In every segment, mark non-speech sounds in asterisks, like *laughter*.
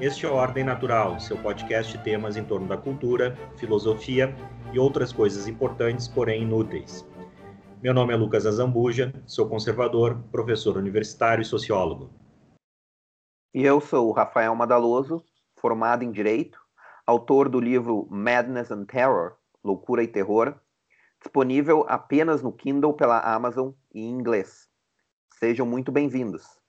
Este é o Ordem Natural, seu podcast de temas em torno da cultura, filosofia e outras coisas importantes, porém inúteis. Meu nome é Lucas Azambuja, sou conservador, professor universitário e sociólogo. E eu sou Rafael Madaloso, formado em Direito, autor do livro Madness and Terror, Loucura e Terror, disponível apenas no Kindle pela Amazon e em inglês. Sejam muito bem-vindos.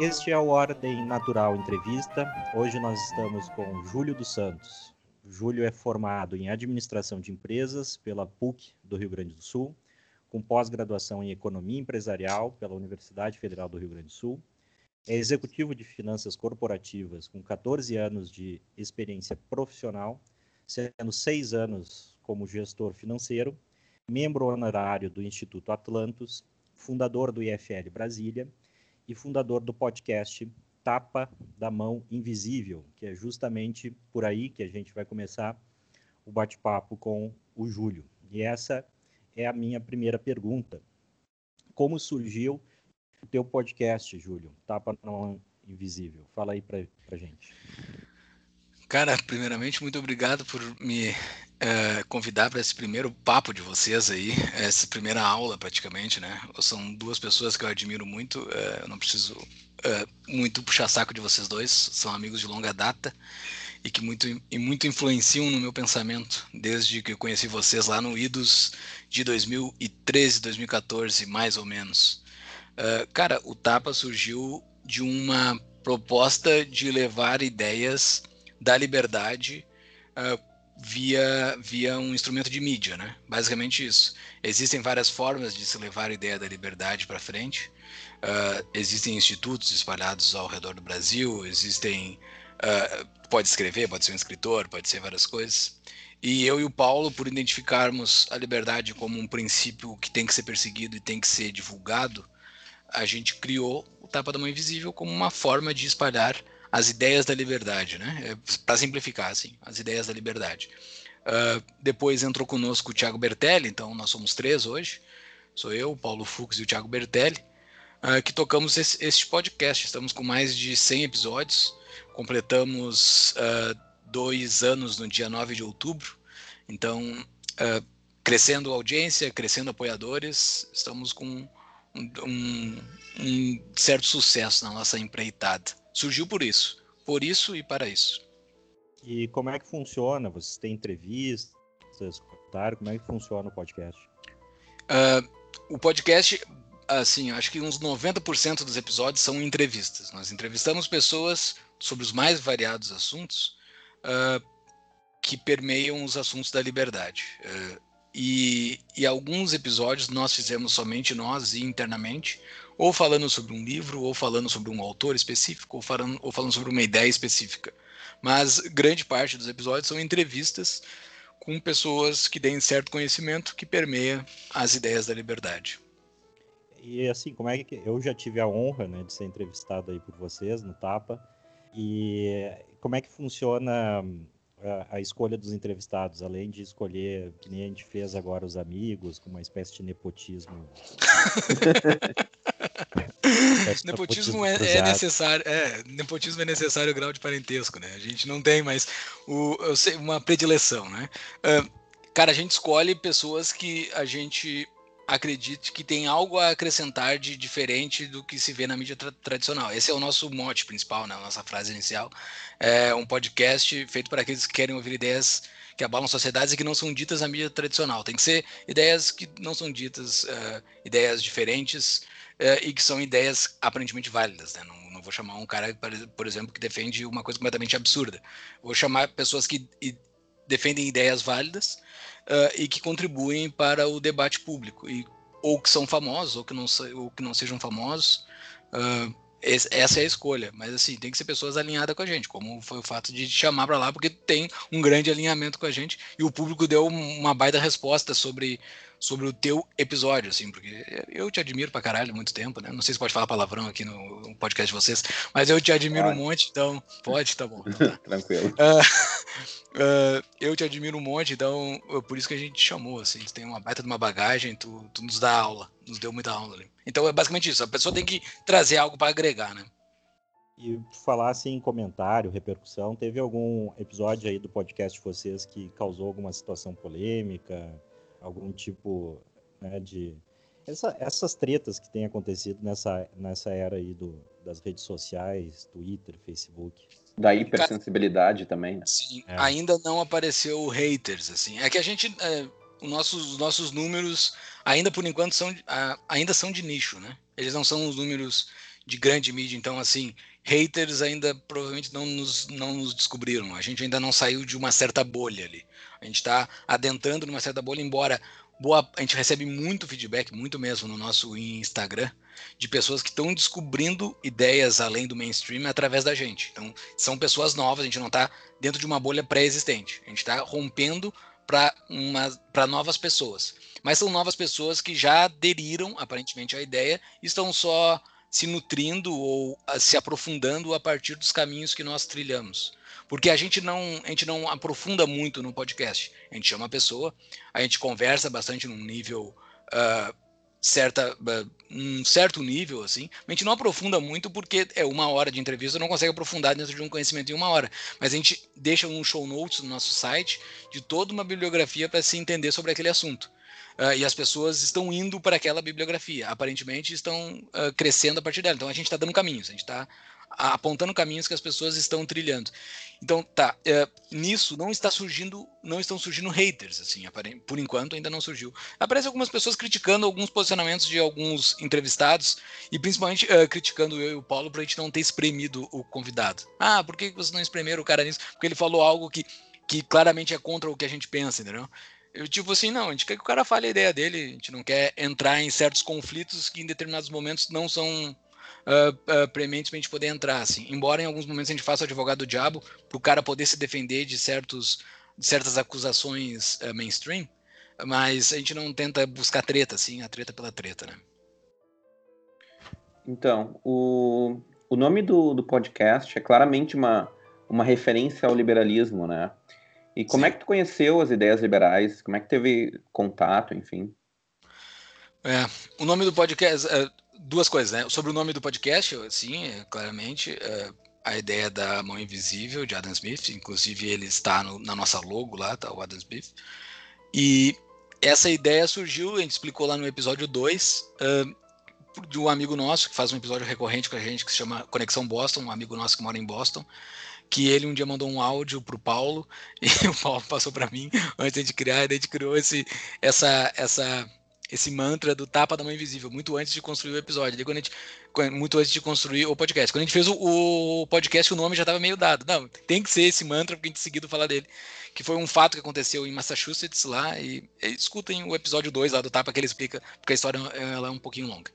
Este é o Ordem Natural Entrevista. Hoje nós estamos com Júlio dos Santos. Júlio é formado em Administração de Empresas pela PUC do Rio Grande do Sul, com pós-graduação em Economia Empresarial pela Universidade Federal do Rio Grande do Sul. É executivo de finanças corporativas com 14 anos de experiência profissional, sendo seis anos como gestor financeiro, membro honorário do Instituto Atlantos, fundador do IFL Brasília e fundador do podcast Tapa da Mão Invisível, que é justamente por aí que a gente vai começar o bate-papo com o Júlio. E essa é a minha primeira pergunta. Como surgiu o teu podcast, Júlio? Tapa da Mão Invisível. Fala aí para a gente. Cara, primeiramente, muito obrigado por me é, convidar para esse primeiro papo de vocês aí, essa primeira aula praticamente, né? São duas pessoas que eu admiro muito, é, eu não preciso é, muito puxar saco de vocês dois, são amigos de longa data e que muito, e muito influenciam no meu pensamento desde que eu conheci vocês lá no IDOS de 2013, 2014, mais ou menos. cara, o Tapa surgiu de uma proposta de levar ideias da liberdade uh, via, via um instrumento de mídia, né? Basicamente isso. Existem várias formas de se levar a ideia da liberdade para frente. Uh, existem institutos espalhados ao redor do Brasil, existem. Uh, pode escrever, pode ser um escritor, pode ser várias coisas. E eu e o Paulo, por identificarmos a liberdade como um princípio que tem que ser perseguido e tem que ser divulgado, a gente criou o Tapa da Mão Invisível como uma forma de espalhar as ideias da liberdade, né? É, Para simplificar, assim, as ideias da liberdade. Uh, depois entrou conosco o Thiago Bertelli, então nós somos três hoje. Sou eu, o Paulo Fux e o Thiago Bertelli, uh, que tocamos esse, este podcast. Estamos com mais de 100 episódios. Completamos uh, dois anos no dia 9 de outubro. Então, crescendo audiência, crescendo apoiadores, estamos com um, um, um certo sucesso na nossa empreitada surgiu por isso. Por isso e para isso. E como é que funciona? Vocês têm entrevistas, comentários? Como é que funciona o podcast? Uh, o podcast, assim, acho que uns 90% dos episódios são entrevistas. Nós entrevistamos pessoas sobre os mais variados assuntos uh, que permeiam os assuntos da liberdade. Uh, e, e alguns episódios nós fizemos somente nós e internamente, ou falando sobre um livro, ou falando sobre um autor específico, ou falando, ou falando sobre uma ideia específica. Mas grande parte dos episódios são entrevistas com pessoas que têm certo conhecimento que permeia as ideias da liberdade. E assim, como é que eu já tive a honra, né, de ser entrevistado aí por vocês no Tapa. E como é que funciona a, a, escolha dos entrevistados, além de escolher, que nem a gente fez agora os amigos, com uma espécie de nepotismo. *laughs* nepotismo é, é, necessário, é, nepotismo é necessário o grau de parentesco, né? A gente não tem mais o, sei, uma predileção, né? Uh, cara, a gente escolhe pessoas que a gente acredite que tem algo a acrescentar de diferente do que se vê na mídia tra tradicional. Esse é o nosso mote principal, né? a nossa frase inicial. É um podcast feito para aqueles que querem ouvir ideias que abalam sociedades e que não são ditas na mídia tradicional. Tem que ser ideias que não são ditas, uh, ideias diferentes uh, e que são ideias aparentemente válidas. Né? Não, não, vou chamar um cara, por exemplo, que defende uma coisa completamente absurda. Vou chamar pessoas que defendem ideias válidas uh, e que contribuem para o debate público, e, ou que são famosos, ou que não, ou que não sejam famosos. Uh, essa é a escolha, mas assim, tem que ser pessoas alinhadas com a gente, como foi o fato de chamar para lá, porque tem um grande alinhamento com a gente e o público deu uma baita resposta sobre, sobre o teu episódio, assim, porque eu te admiro pra caralho há muito tempo, né? Não sei se pode falar palavrão aqui no podcast de vocês, mas eu te admiro pode. um monte, então pode, tá bom. Então tá. *laughs* Tranquilo. Uh, uh, *laughs* eu te admiro um monte, então por isso que a gente te chamou, assim, tu tem uma baita de uma bagagem, tu, tu nos dá aula, nos deu muita aula ali. Então é basicamente isso, a pessoa tem que trazer algo para agregar, né? E falar assim em comentário, repercussão, teve algum episódio aí do podcast de vocês que causou alguma situação polêmica, algum tipo né, de essa, essas tretas que têm acontecido nessa, nessa era aí do, das redes sociais, Twitter, Facebook. Da hipersensibilidade também, né? Sim, é. ainda não apareceu haters, assim. É que a gente, é, os nossos, nossos números ainda por enquanto são, ainda são de nicho, né? Eles não são os números de grande mídia, então assim, haters ainda provavelmente não nos, não nos descobriram. A gente ainda não saiu de uma certa bolha ali. A gente está adentrando numa certa bolha, embora boa, a gente recebe muito feedback, muito mesmo no nosso Instagram, de pessoas que estão descobrindo ideias além do mainstream através da gente. Então, são pessoas novas, a gente não está dentro de uma bolha pré-existente. A gente está rompendo para novas pessoas. Mas são novas pessoas que já aderiram, aparentemente, à ideia e estão só se nutrindo ou ah, se aprofundando a partir dos caminhos que nós trilhamos. Porque a gente não, a gente não aprofunda muito no podcast. A gente chama a pessoa, a gente conversa bastante num nível uh, certa, uh, um certo nível assim. A gente não aprofunda muito porque é uma hora de entrevista, não consegue aprofundar dentro de um conhecimento em uma hora. Mas a gente deixa um show notes no nosso site de toda uma bibliografia para se entender sobre aquele assunto uh, e as pessoas estão indo para aquela bibliografia. Aparentemente estão uh, crescendo a partir dela. Então a gente está dando caminhos, a gente está apontando caminhos que as pessoas estão trilhando. Então, tá, é, nisso não está surgindo, não estão surgindo haters, assim, por enquanto ainda não surgiu. Aparecem algumas pessoas criticando alguns posicionamentos de alguns entrevistados e principalmente uh, criticando eu e o Paulo por a gente não ter espremido o convidado. Ah, por que vocês não espremeram o cara nisso? Porque ele falou algo que, que claramente é contra o que a gente pensa, entendeu? Eu, tipo assim, não, a gente quer que o cara fale a ideia dele, a gente não quer entrar em certos conflitos que em determinados momentos não são uh, uh, prementes pra gente poder entrar, assim. Embora em alguns momentos a gente faça o advogado do diabo, pro cara poder se defender de, certos, de certas acusações uh, mainstream, mas a gente não tenta buscar treta, assim, a treta pela treta, né? Então, o, o nome do, do podcast é claramente uma, uma referência ao liberalismo, né? E como Sim. é que tu conheceu as ideias liberais? Como é que teve contato, enfim? É, o nome do podcast, é, duas coisas, né? Sobre o nome do podcast, sim, é, claramente, é, a ideia da mão invisível de Adam Smith, inclusive ele está no, na nossa logo lá, tá o Adam Smith. E essa ideia surgiu, a gente explicou lá no episódio 2, uh, de um amigo nosso que faz um episódio recorrente com a gente que se chama Conexão Boston, um amigo nosso que mora em Boston que ele um dia mandou um áudio pro Paulo *laughs* e o Paulo passou para mim antes de criar, e a gente criou esse, essa, essa, esse mantra do tapa da mão invisível, muito antes de construir o episódio, quando a gente, muito antes de construir o podcast. Quando a gente fez o, o podcast, o nome já estava meio dado. Não, tem que ser esse mantra porque a gente seguido falar dele. Que foi um fato que aconteceu em Massachusetts lá, e, e escutem o episódio 2 lá do tapa que ele explica, porque a história ela é um pouquinho longa.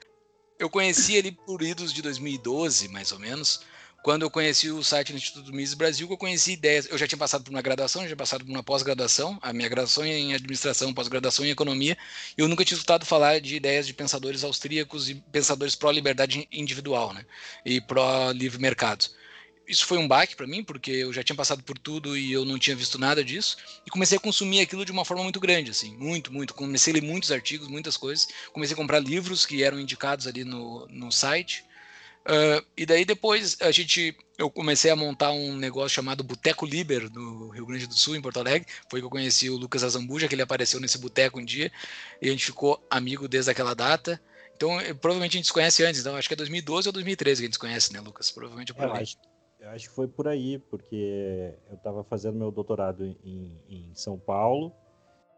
Eu conheci ele por idos de 2012, mais ou menos, quando eu conheci o site do Instituto Mises Brasil, eu conheci ideias. Eu já tinha passado por uma graduação, já tinha passado por uma pós-graduação, a minha graduação em administração, pós-graduação em economia, e eu nunca tinha escutado falar de ideias de pensadores austríacos e pensadores pró-liberdade individual, né? E pró-livre mercado. Isso foi um baque para mim, porque eu já tinha passado por tudo e eu não tinha visto nada disso, e comecei a consumir aquilo de uma forma muito grande, assim, muito, muito. Comecei a ler muitos artigos, muitas coisas, comecei a comprar livros que eram indicados ali no, no site, Uh, e daí depois a gente, eu comecei a montar um negócio chamado Boteco Liber no Rio Grande do Sul, em Porto Alegre. Foi que eu conheci o Lucas Azambuja, que ele apareceu nesse boteco um dia e a gente ficou amigo desde aquela data. Então, eu, provavelmente a gente se conhece antes. Então, acho que é 2012 ou 2013 que a gente se conhece, né, Lucas? Provavelmente é por é, acho, eu acho que foi por aí, porque eu estava fazendo meu doutorado em, em São Paulo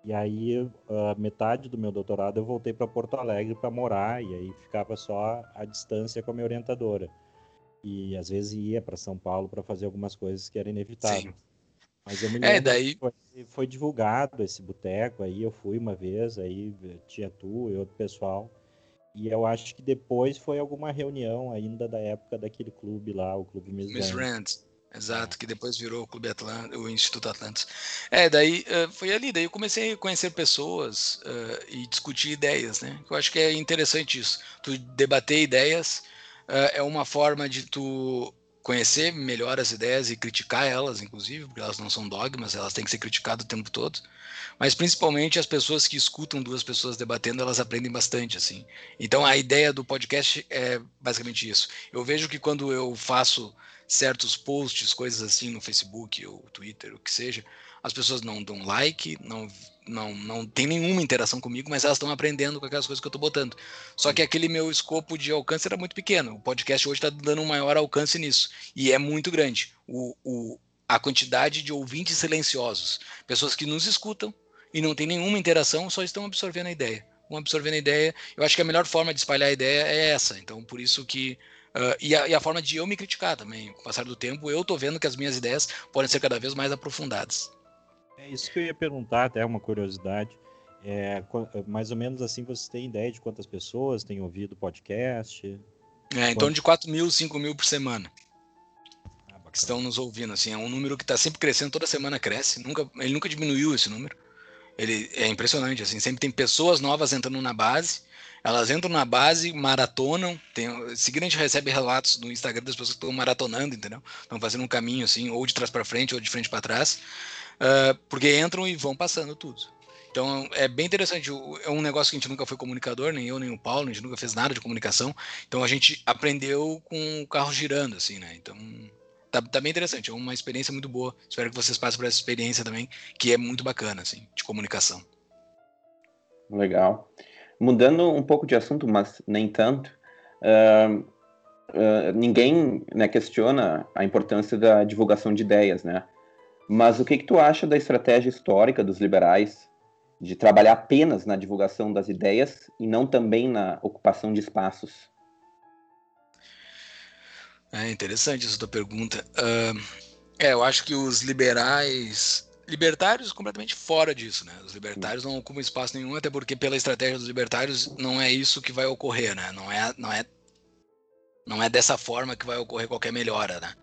e aí, a metade do meu doutorado eu voltei para Porto Alegre para morar, e aí ficava só a distância com a minha orientadora. E às vezes ia para São Paulo para fazer algumas coisas que eram inevitáveis. Sim. Mas eu me é, lembro é, daí... Foi, foi, divulgado esse boteco, aí eu fui uma vez, aí tinha tu e outro pessoal. E eu acho que depois foi alguma reunião ainda da época daquele clube lá, o Clube Miss, Miss Rand. Exato, que depois virou o Clube Atlântico, o Instituto Atlantis. É, daí uh, foi ali, daí eu comecei a conhecer pessoas uh, e discutir ideias, né? Eu acho que é interessante isso. Tu debater ideias uh, é uma forma de tu conhecer melhor as ideias e criticar elas, inclusive, porque elas não são dogmas, elas têm que ser criticadas o tempo todo. Mas principalmente as pessoas que escutam duas pessoas debatendo, elas aprendem bastante, assim. Então a ideia do podcast é basicamente isso. Eu vejo que quando eu faço certos posts, coisas assim no Facebook ou Twitter, o que seja, as pessoas não dão like, não não, não tem nenhuma interação comigo, mas elas estão aprendendo com aquelas coisas que eu estou botando. Só que aquele meu escopo de alcance era muito pequeno. O podcast hoje está dando um maior alcance nisso. E é muito grande. O, o, a quantidade de ouvintes silenciosos, pessoas que nos escutam e não tem nenhuma interação, só estão absorvendo a ideia. Vão absorvendo a ideia. Eu acho que a melhor forma de espalhar a ideia é essa. Então, por isso que. Uh, e, a, e, a, forma de eu me criticar também. Com o passar do tempo, eu estou vendo que as minhas ideias podem ser cada vez mais aprofundadas. É isso que eu ia perguntar, até uma curiosidade. É, mais ou menos assim, você tem ideia de quantas pessoas têm ouvido o podcast? É, em torno de 4 mil, 5 mil por semana. Ah, que estão nos ouvindo, assim, é um número que está sempre crescendo, toda semana cresce, nunca, ele nunca diminuiu esse número. Ele é impressionante, assim, sempre tem pessoas novas entrando na base, elas entram na base, maratonam, tem, seguida a gente recebe relatos no Instagram das pessoas que estão maratonando, entendeu? Estão fazendo um caminho, assim, ou de trás para frente, ou de frente para trás, uh, porque entram e vão passando tudo. Então é bem interessante. É um negócio que a gente nunca foi comunicador, nem eu nem o Paulo, a gente nunca fez nada de comunicação. Então a gente aprendeu com o carro girando, assim, né? Então tá, tá bem interessante. É uma experiência muito boa. Espero que vocês passem por essa experiência também, que é muito bacana, assim, de comunicação. Legal. Mudando um pouco de assunto, mas nem tanto. Uh, uh, ninguém né, questiona a importância da divulgação de ideias, né? Mas o que, que tu acha da estratégia histórica dos liberais de trabalhar apenas na divulgação das ideias e não também na ocupação de espaços? É interessante essa tua pergunta. Uh, é, eu acho que os liberais. Libertários completamente fora disso, né? Os libertários não ocupam espaço nenhum, até porque pela estratégia dos libertários não é isso que vai ocorrer, né? Não é, não é, não é dessa forma que vai ocorrer qualquer melhora, né?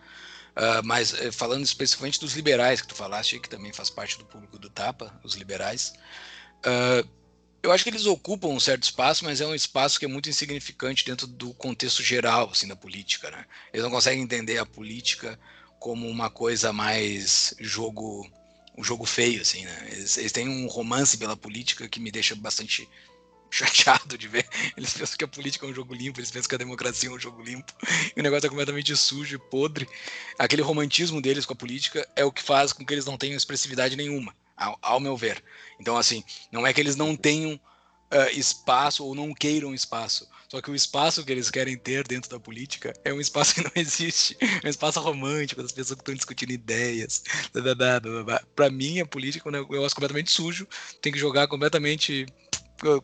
Uh, mas uh, falando especificamente dos liberais que tu falaste, que também faz parte do público do Tapa, os liberais, uh, eu acho que eles ocupam um certo espaço, mas é um espaço que é muito insignificante dentro do contexto geral assim da política, né? Eles não conseguem entender a política como uma coisa mais jogo um jogo feio assim, né? Eles, eles têm um romance pela política que me deixa bastante *laughs* chateado de ver. Eles pensam que a política é um jogo limpo, eles pensam que a democracia é um jogo limpo. E o negócio é completamente sujo e podre. Aquele romantismo deles com a política é o que faz com que eles não tenham expressividade nenhuma, ao, ao meu ver. Então, assim, não é que eles não tenham uh, espaço ou não queiram espaço. Só que o espaço que eles querem ter dentro da política é um espaço *laughs* que não existe. É um espaço romântico, das pessoas que estão discutindo ideias. Para mim, a política é um negócio completamente sujo. Tem que jogar completamente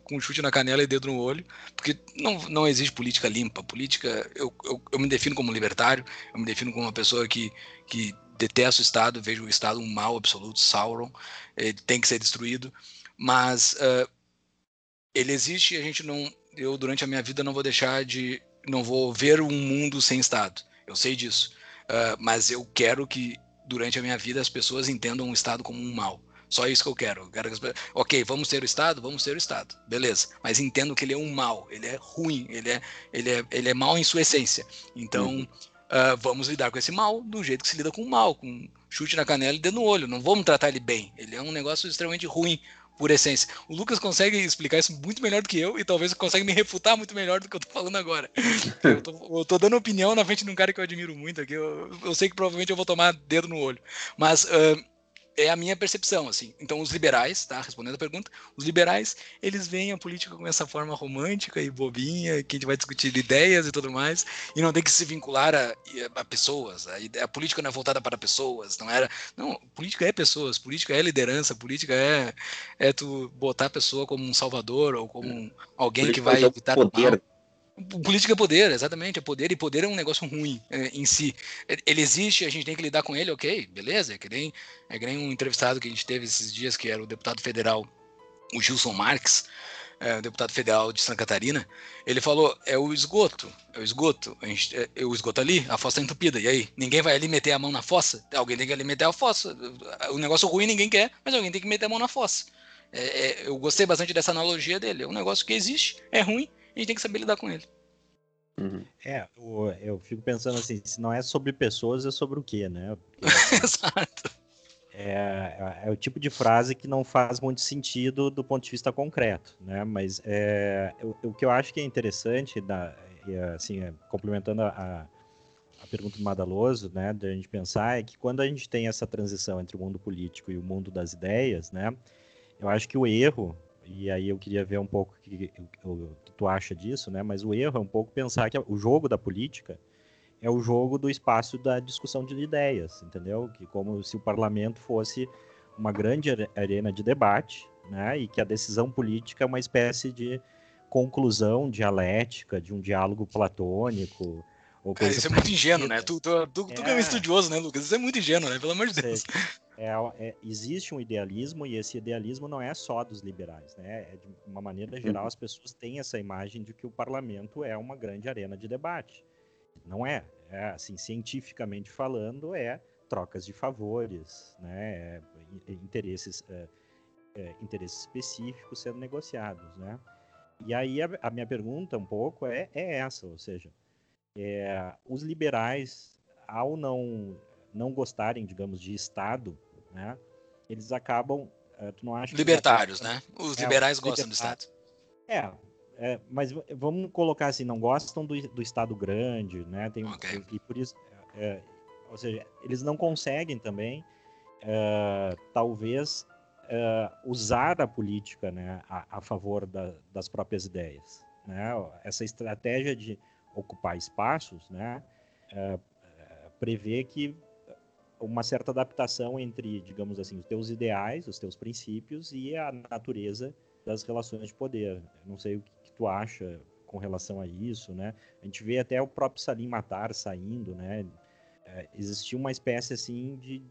com chute na canela e dedo no olho, porque não, não existe política limpa. Política, eu, eu, eu me defino como libertário, eu me defino como uma pessoa que, que detesta o Estado, vejo o Estado um mal absoluto, Sauron, ele tem que ser destruído, mas uh, ele existe e a gente não, eu durante a minha vida não vou deixar de, não vou ver um mundo sem Estado, eu sei disso, uh, mas eu quero que durante a minha vida as pessoas entendam o Estado como um mal. Só isso que eu quero. Eu quero que... Ok, vamos ter o Estado? Vamos ter o Estado. Beleza. Mas entendo que ele é um mal, ele é ruim, ele é, ele é, ele é mal em sua essência. Então, uhum. uh, vamos lidar com esse mal do jeito que se lida com o mal, com chute na canela e dedo no olho. Não vamos tratar ele bem. Ele é um negócio extremamente ruim, por essência. O Lucas consegue explicar isso muito melhor do que eu e talvez consegue me refutar muito melhor do que eu tô falando agora. *laughs* eu, tô, eu tô dando opinião na frente de um cara que eu admiro muito aqui. Eu, eu sei que provavelmente eu vou tomar dedo no olho. Mas. Uh, é a minha percepção, assim. Então, os liberais, tá? Respondendo a pergunta, os liberais, eles veem a política com essa forma romântica e bobinha, que a gente vai discutir ideias e tudo mais, e não tem que se vincular a, a pessoas. A, a, política não é voltada para pessoas, não era. Não, política é pessoas, política é liderança, política é, é tu botar a pessoa como um salvador ou como um, alguém que vai evitar poder. o mal. Política é poder, exatamente, é poder, e poder é um negócio ruim é, em si. Ele existe, a gente tem que lidar com ele, ok, beleza, é que, nem, é que nem um entrevistado que a gente teve esses dias, que era o deputado federal, o Gilson Marques, é, deputado federal de Santa Catarina, ele falou: é o esgoto, é o esgoto, a gente, é, é o esgoto ali, a fossa está entupida. E aí, ninguém vai ali meter a mão na fossa? Alguém tem que ali meter a fossa. O negócio ruim ninguém quer, mas alguém tem que meter a mão na fossa. É, é, eu gostei bastante dessa analogia dele. É um negócio que existe, é ruim, a gente tem que saber lidar com ele. Uhum. É, eu, eu, fico pensando assim, se não é sobre pessoas, é sobre o quê, né? *laughs* Exato. É, é, é, o tipo de frase que não faz muito sentido do ponto de vista concreto, né? Mas é, o, o que eu acho que é interessante, da, assim, é, complementando a, a pergunta do Madaloso, né, da gente pensar, é que quando a gente tem essa transição entre o mundo político e o mundo das ideias, né, eu acho que o erro, e aí eu queria ver um pouco o que, o que tu acha disso, né, mas o erro é um pouco pensar que o jogo da política é o jogo do espaço da discussão de ideias, entendeu? Que como se o parlamento fosse uma grande arena de debate, né? E que a decisão política é uma espécie de conclusão dialética, de um diálogo platônico. Ou coisa isso é muito ingênuo, né? Tu, tu, tu, tu é... é um estudioso, né, Lucas? Isso é muito ingênuo, né? Pelo amor de Deus. É, é, existe um idealismo e esse idealismo não é só dos liberais, né? É de uma maneira geral, as pessoas têm essa imagem de que o parlamento é uma grande arena de debate. Não é. é assim, cientificamente falando, é trocas de favores, né? É, interesses, é, é, interesses específicos sendo negociados, né? E aí a, a minha pergunta um pouco é, é essa, ou seja, é, os liberais, ao não não gostarem, digamos, de Estado, né? Eles acabam, uh, tu não acha? Libertários, né? Os é, liberais gostam do Estado. É, é, mas vamos colocar assim, não gostam do, do Estado grande, né? Tem, okay. E por isso, é, ou seja, eles não conseguem também, é, talvez, é, usar a política né, a, a favor da, das próprias ideias. Né? Essa estratégia de ocupar espaços né, é, prevê que uma certa adaptação entre, digamos assim, os teus ideais, os teus princípios e a natureza das relações de poder. não sei o que, que, tu acha com relação a isso, né? A gente vê até o próprio Salim Matar saindo, né? É, existia uma espécie assim de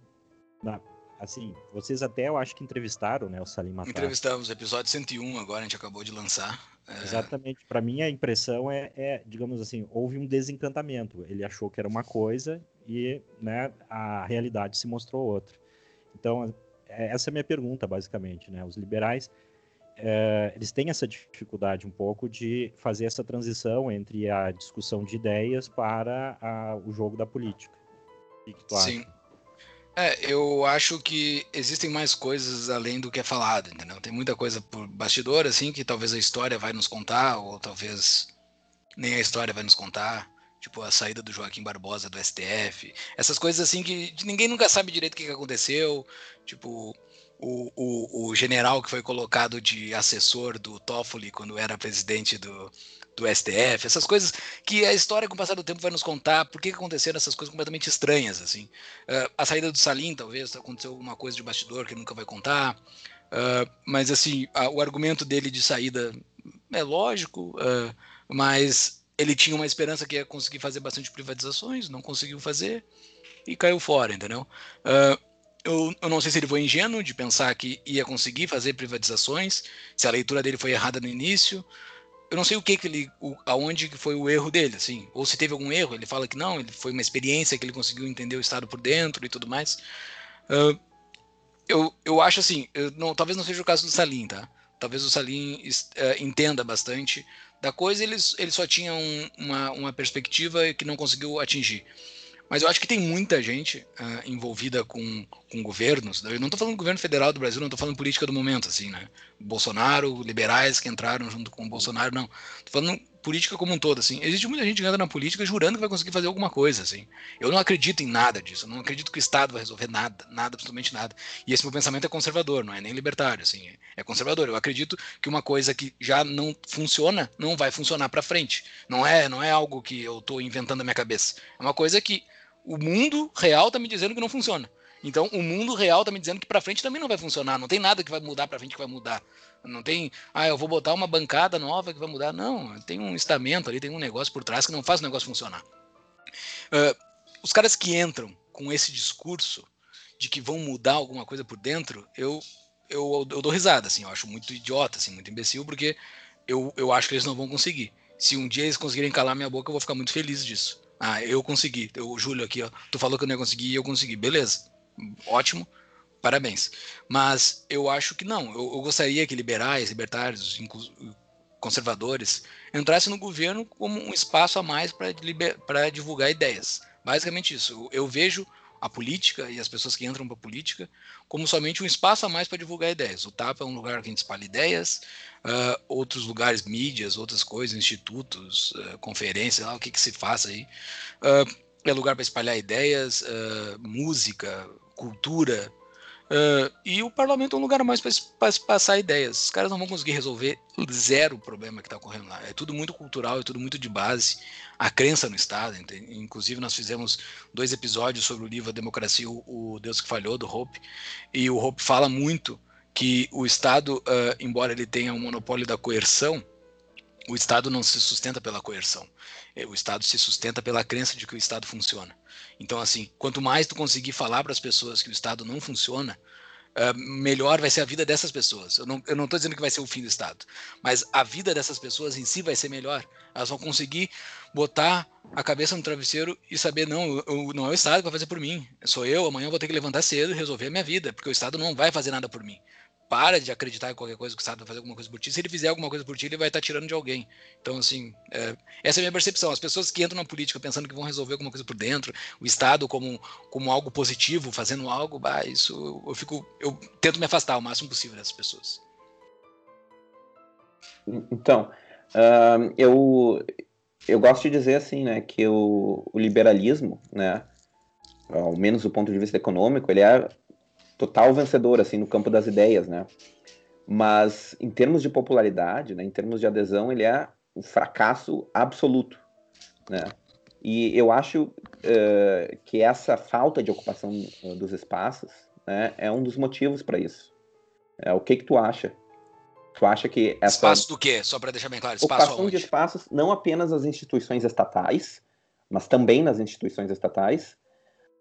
na, assim, vocês até eu acho que entrevistaram, né, o Salim Matar. Entrevistamos, episódio 101 agora a gente acabou de lançar. É... Exatamente. Para mim a impressão é, é, digamos assim, houve um desencantamento. Ele achou que era uma coisa e, né, a realidade se mostrou outra. Então, é, essa é a minha pergunta, basicamente, né? Os liberais é, eles têm essa dificuldade um pouco de fazer essa transição entre a discussão de ideias para a, o jogo da política. O que, tu Sim. acha? É, eu acho que existem mais coisas além do que é falado, entendeu? Tem muita coisa por bastidor, assim, que talvez a história vai nos contar, ou talvez nem a história vai nos contar. Tipo, a saída do Joaquim Barbosa do STF. Essas coisas assim que ninguém nunca sabe direito o que aconteceu. Tipo, o, o, o, general que foi colocado de assessor do Toffoli quando era presidente do, do STF, essas coisas que a história com o passar do tempo vai nos contar por que aconteceram essas coisas completamente estranhas, assim. Uh, a saída do Salim, talvez, aconteceu alguma coisa de bastidor que nunca vai contar, uh, mas assim, a, o argumento dele de saída é lógico, uh, mas ele tinha uma esperança que ia conseguir fazer bastante privatizações, não conseguiu fazer e caiu fora, entendeu? Uh, eu, eu, não sei se ele foi ingênuo de pensar que ia conseguir fazer privatizações, se a leitura dele foi errada no início. Eu não sei o que, que ele, o, aonde foi o erro dele, assim, ou se teve algum erro. Ele fala que não, ele foi uma experiência que ele conseguiu entender o estado por dentro e tudo mais. Uh, eu, eu acho assim, eu não, talvez não seja o caso do Salim, tá? Talvez o Salim uh, entenda bastante da coisa, ele, ele só tinha um, uma, uma perspectiva que não conseguiu atingir. Mas eu acho que tem muita gente uh, envolvida com, com governos. Eu não estou falando do governo federal do Brasil, não estou falando política do momento, assim, né? Bolsonaro, liberais que entraram junto com o Bolsonaro, não. Estou falando política como um todo, assim. Existe muita gente que na política jurando que vai conseguir fazer alguma coisa, assim. Eu não acredito em nada disso. Eu não acredito que o Estado vai resolver nada, nada, absolutamente nada. E esse meu pensamento é conservador, não é nem libertário, assim. É conservador. Eu acredito que uma coisa que já não funciona não vai funcionar para frente. Não é, não é algo que eu estou inventando na minha cabeça. É uma coisa que o mundo real tá me dizendo que não funciona. Então, o mundo real tá me dizendo que para frente também não vai funcionar. Não tem nada que vai mudar para frente que vai mudar. Não tem, ah, eu vou botar uma bancada nova que vai mudar. Não, tem um estamento ali, tem um negócio por trás que não faz o negócio funcionar. Uh, os caras que entram com esse discurso de que vão mudar alguma coisa por dentro, eu eu, eu dou risada, assim, eu acho muito idiota, assim, muito imbecil, porque eu, eu acho que eles não vão conseguir. Se um dia eles conseguirem calar minha boca, eu vou ficar muito feliz disso. Ah, eu consegui. Eu, Júlio aqui, ó, tu falou que eu não ia conseguir e eu consegui. Beleza. Ótimo. Parabéns. Mas eu acho que não. Eu, eu gostaria que liberais, libertários, conservadores entrassem no governo como um espaço a mais para divulgar ideias. Basicamente isso. Eu, eu vejo a política e as pessoas que entram para a política como somente um espaço a mais para divulgar ideias. O TAP é um lugar que a gente espalha ideias, uh, outros lugares, mídias, outras coisas, institutos, uh, conferências, lá, o que, que se faz aí. Uh, é lugar para espalhar ideias, música, cultura, Uh, e o parlamento é um lugar mais para passar ideias. Os caras não vão conseguir resolver zero o problema que está ocorrendo lá. É tudo muito cultural, é tudo muito de base. A crença no Estado. Inclusive, nós fizemos dois episódios sobre o livro A Democracia, o Deus que Falhou, do Hope. E o Hope fala muito que o Estado, uh, embora ele tenha um monopólio da coerção, o Estado não se sustenta pela coerção. É, o Estado se sustenta pela crença de que o Estado funciona. Então, assim, quanto mais tu conseguir falar para as pessoas que o Estado não funciona, uh, melhor vai ser a vida dessas pessoas. Eu não estou dizendo que vai ser o fim do Estado, mas a vida dessas pessoas em si vai ser melhor. Elas vão conseguir botar a cabeça no travesseiro e saber, não, eu, não é o Estado que vai fazer por mim. Sou eu, amanhã eu vou ter que levantar cedo e resolver a minha vida, porque o Estado não vai fazer nada por mim para de acreditar em qualquer coisa que o Estado vai fazer alguma coisa por ti. Se ele fizer alguma coisa por ti, ele vai estar tirando de alguém. Então, assim, é, essa é a minha percepção. As pessoas que entram na política pensando que vão resolver alguma coisa por dentro, o Estado como, como algo positivo, fazendo algo, bah, isso eu fico. Eu tento me afastar o máximo possível dessas pessoas. Então, uh, eu, eu gosto de dizer assim, né, que o, o liberalismo, né, ao menos do ponto de vista econômico, ele é total vencedor, assim, no campo das ideias, né? Mas, em termos de popularidade, né, em termos de adesão, ele é um fracasso absoluto, né? E eu acho uh, que essa falta de ocupação uh, dos espaços né, é um dos motivos para isso. É, o que que tu acha? Tu acha que essa... Espaço do quê? Só para deixar bem claro. Espaço ocupação aonde? de espaços, não apenas nas instituições estatais, mas também nas instituições estatais,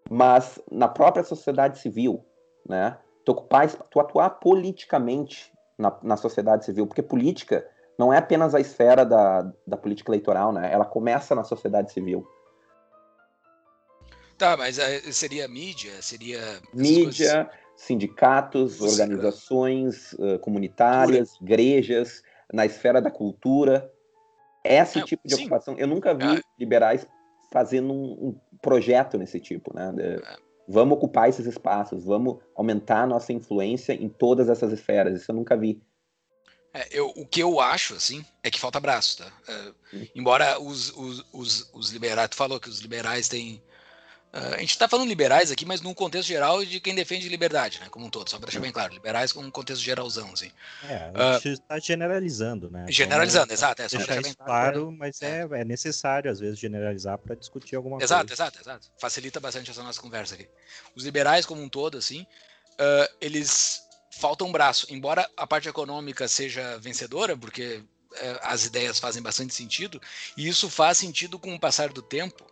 mas na própria sociedade civil, né? Tu, ocupar, tu atuar politicamente na, na sociedade civil, porque política não é apenas a esfera da, da política eleitoral, né? Ela começa na sociedade civil. Tá, mas eh, seria mídia? Seria. Mídia, coisas... sindicatos, organizações uh, comunitárias, igrejas, na esfera da cultura. Esse é, tipo de sim. ocupação. Eu nunca vi ah. liberais fazendo um, um, projeto nesse tipo, né? De, é. Vamos ocupar esses espaços, vamos aumentar a nossa influência em todas essas esferas. Isso eu nunca vi. É, eu, o que eu acho, assim, é que falta braço, tá? É, embora os, os, os, os, liberais, tu falou que os liberais têm a gente está falando liberais aqui, mas num contexto geral de quem defende liberdade, né? Como um todo, só para deixar bem claro. Liberais com um contexto geralzão, assim. É, a gente está uh, generalizando, né? Generalizando, então, exato. É, só deixar isso claro, mas é. é, é necessário, às vezes, generalizar para discutir alguma exato, coisa. Exato, exato, exato. Facilita bastante essa nossa conversa aqui. Os liberais, como um todo, assim, uh, eles faltam braço. Embora a parte econômica seja vencedora, porque eh, as ideias fazem bastante sentido, e isso faz sentido com o passar do tempo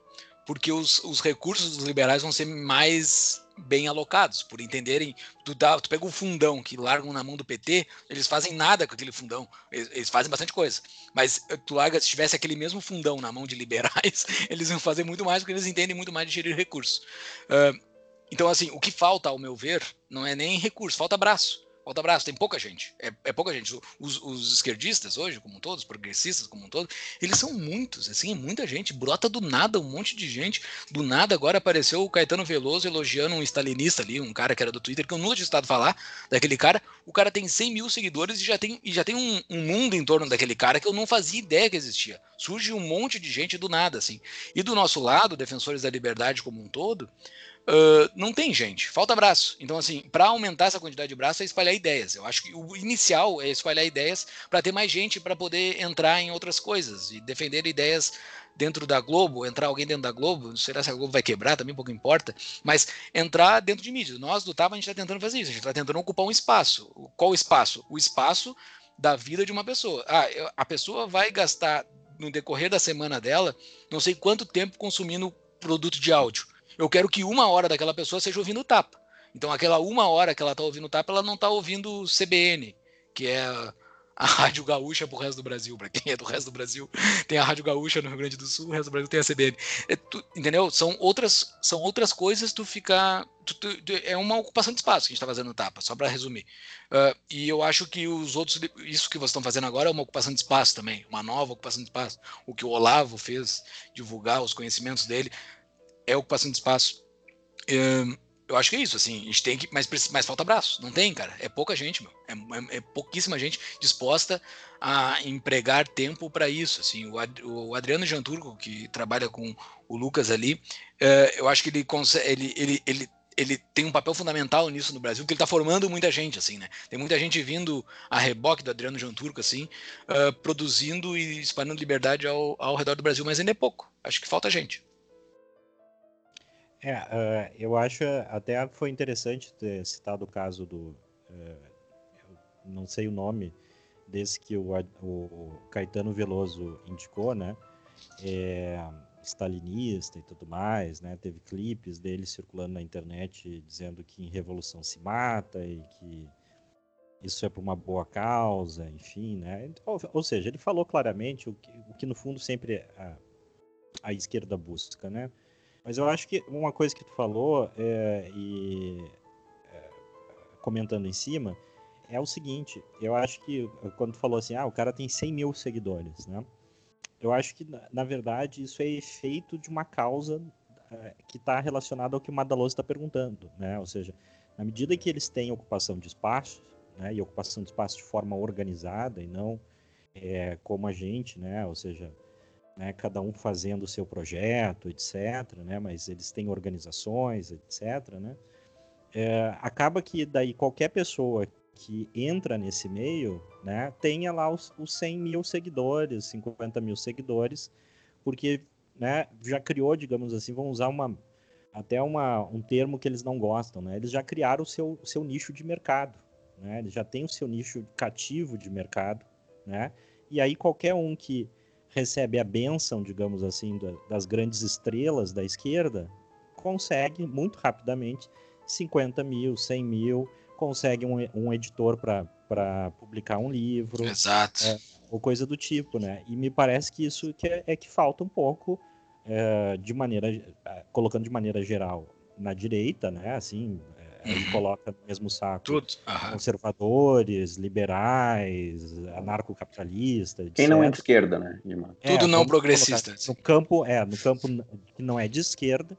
porque os, os recursos dos liberais vão ser mais bem alocados, por entenderem, tu, dá, tu pega o fundão que largam na mão do PT, eles fazem nada com aquele fundão, eles, eles, fazem bastante coisa, mas tu larga, se tivesse aquele mesmo fundão na mão de liberais, *laughs* eles iam fazer muito mais, porque eles entendem muito mais de gerir recursos. Uh, então, assim, o que falta, ao meu ver, não é nem recurso, falta braço. Falta braço, tem pouca gente. É, é pouca gente. Os, os, esquerdistas hoje, como todos, progressistas como um todo, eles são muitos, assim, muita gente. Brota do nada um monte de gente. Do nada agora apareceu o Caetano Veloso elogiando um stalinista ali, um cara que era do Twitter, que eu nunca tinha estado falar daquele cara. O cara tem 100 mil seguidores e já tem, e já tem um, um mundo em torno daquele cara que eu não fazia ideia que existia. Surge um monte de gente do nada, assim. E do nosso lado, defensores da liberdade como um todo, Uh, não tem gente, falta braço. Então, assim, para aumentar essa quantidade de braço é espalhar ideias. Eu acho que o inicial é espalhar ideias para ter mais gente para poder entrar em outras coisas e defender ideias dentro da Globo, entrar alguém dentro da Globo, será se a Globo vai quebrar, também pouco importa, mas entrar dentro de mídia. Nós do TAP a gente está tentando fazer isso, a gente está tentando ocupar um espaço. Qual espaço? O espaço da vida de uma pessoa. Ah, a pessoa vai gastar no decorrer da semana dela, não sei quanto tempo consumindo produto de áudio eu quero que uma hora daquela pessoa seja ouvindo o tapa. Então, aquela uma hora que ela está ouvindo o tapa, ela não está ouvindo o CBN, que é a Rádio Gaúcha para o resto do Brasil. Para quem é do resto do Brasil, tem a Rádio Gaúcha no Rio Grande do Sul, o resto do Brasil tem a CBN. É, tu, entendeu? São outras, são outras coisas tu ficar. Tu, tu, é uma ocupação de espaço que a gente está fazendo no Tapa, só para resumir. Uh, e eu acho que os outros. Isso que vocês estão fazendo agora é uma ocupação de espaço também, uma nova ocupação de espaço. O que o Olavo fez, divulgar os conhecimentos dele, é ocupação de espaço. Eu acho que é isso, assim, a gente tem que. Mas, mas falta braço. Não tem, cara. É pouca gente, meu. É, é, é pouquíssima gente disposta a empregar tempo para isso. Assim, o, Ad, o Adriano Janturco, que trabalha com o Lucas ali, é, eu acho que ele consegue. Ele, ele, ele, ele tem um papel fundamental nisso no Brasil, porque ele está formando muita gente, assim, né? Tem muita gente vindo a reboque do Adriano Janturco, assim, uh, produzindo e espalhando liberdade ao, ao redor do Brasil, mas ainda é pouco. Acho que falta gente. É, uh, eu acho até foi interessante ter citado o caso do. Uh, não sei o nome desse que o, o Caetano Veloso indicou, né? É, stalinista e tudo mais, né? Teve clipes dele circulando na internet dizendo que em revolução se mata e que isso é por uma boa causa, enfim, né? Ou, ou seja, ele falou claramente o que, o que no fundo sempre a, a esquerda busca, né? Mas eu acho que uma coisa que tu falou, é, e é, comentando em cima, é o seguinte: eu acho que quando tu falou assim, ah, o cara tem 100 mil seguidores, né? Eu acho que, na verdade, isso é efeito de uma causa é, que está relacionada ao que o Madaloso está perguntando, né? Ou seja, na medida que eles têm ocupação de espaço, né, e ocupação de espaço de forma organizada e não é, como a gente, né? Ou seja, né, cada um fazendo o seu projeto, etc., né, mas eles têm organizações, etc., né, é, acaba que daí qualquer pessoa que entra nesse meio, né, tenha lá os, os 100 mil seguidores, 50 mil seguidores, porque né, já criou, digamos assim, vamos usar uma, até uma, um termo que eles não gostam, né, eles já criaram o seu, seu nicho de mercado, né, eles já têm o seu nicho cativo de mercado, né, e aí qualquer um que recebe a benção, digamos assim, das grandes estrelas da esquerda, consegue muito rapidamente 50 mil, 100 mil, consegue um, um editor para publicar um livro. Exato. É, ou coisa do tipo, né? E me parece que isso que é, é que falta um pouco, é, de maneira, é, colocando de maneira geral, na direita, né? Assim, ele uhum. coloca no mesmo saco Tudo. conservadores, liberais, anarcocapitalistas. Quem não é de esquerda, né? É, Tudo não progressista. No campo, é, no campo que não é de esquerda,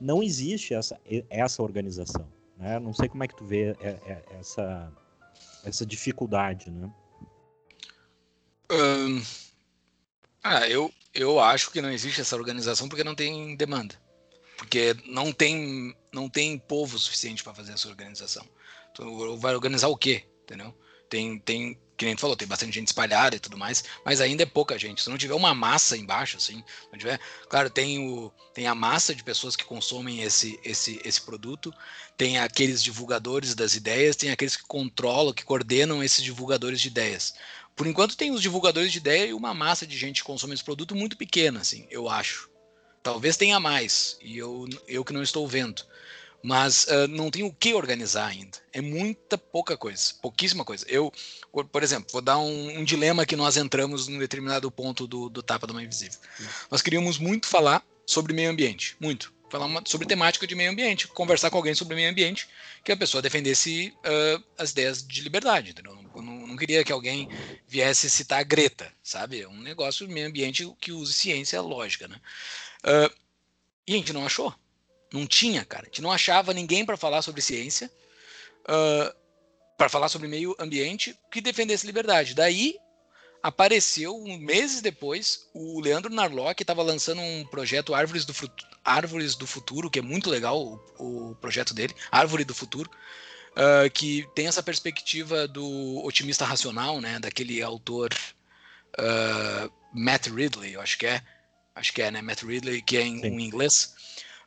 não existe essa, essa organização. Né? Não sei como é que tu vê essa, essa dificuldade, né? Um, ah, eu, eu acho que não existe essa organização porque não tem demanda porque não tem não tem povo suficiente para fazer essa organização. Então, vai organizar o quê, entendeu? Tem tem que nem tu falou, tem bastante gente espalhada e tudo mais, mas ainda é pouca gente. Se não tiver uma massa embaixo, assim, não tiver, claro, tem o tem a massa de pessoas que consomem esse esse esse produto, tem aqueles divulgadores das ideias, tem aqueles que controlam, que coordenam esses divulgadores de ideias. Por enquanto tem os divulgadores de ideia e uma massa de gente que consome esse produto muito pequena, assim, eu acho. Talvez tenha mais, e eu, eu que não estou vendo. Mas uh, não tem o que organizar ainda. É muita pouca coisa, pouquíssima coisa. Eu, por exemplo, vou dar um, um dilema que nós entramos num determinado ponto do, do Tapa da Mãe Invisível. Nós queríamos muito falar sobre meio ambiente, muito. Falar uma, sobre temática de meio ambiente, conversar com alguém sobre meio ambiente, que a pessoa defendesse uh, as ideias de liberdade, entendeu? Não, não, queria que alguém viesse citar a Greta, sabe? É um negócio de meio ambiente que use ciência lógica, né? Uh, e a gente não achou. Não tinha, cara. A gente não achava ninguém para falar sobre ciência, uh, para falar sobre meio ambiente que defendesse liberdade. Daí apareceu, meses depois, o Leandro Narlock estava lançando um projeto Árvores do, Árvores do Futuro, que é muito legal o, o projeto dele, Árvore do Futuro, uh, que tem essa perspectiva do otimista racional, né, daquele autor uh, Matt Ridley, eu acho que é, acho que é, né? Matt Ridley, que é em, em inglês,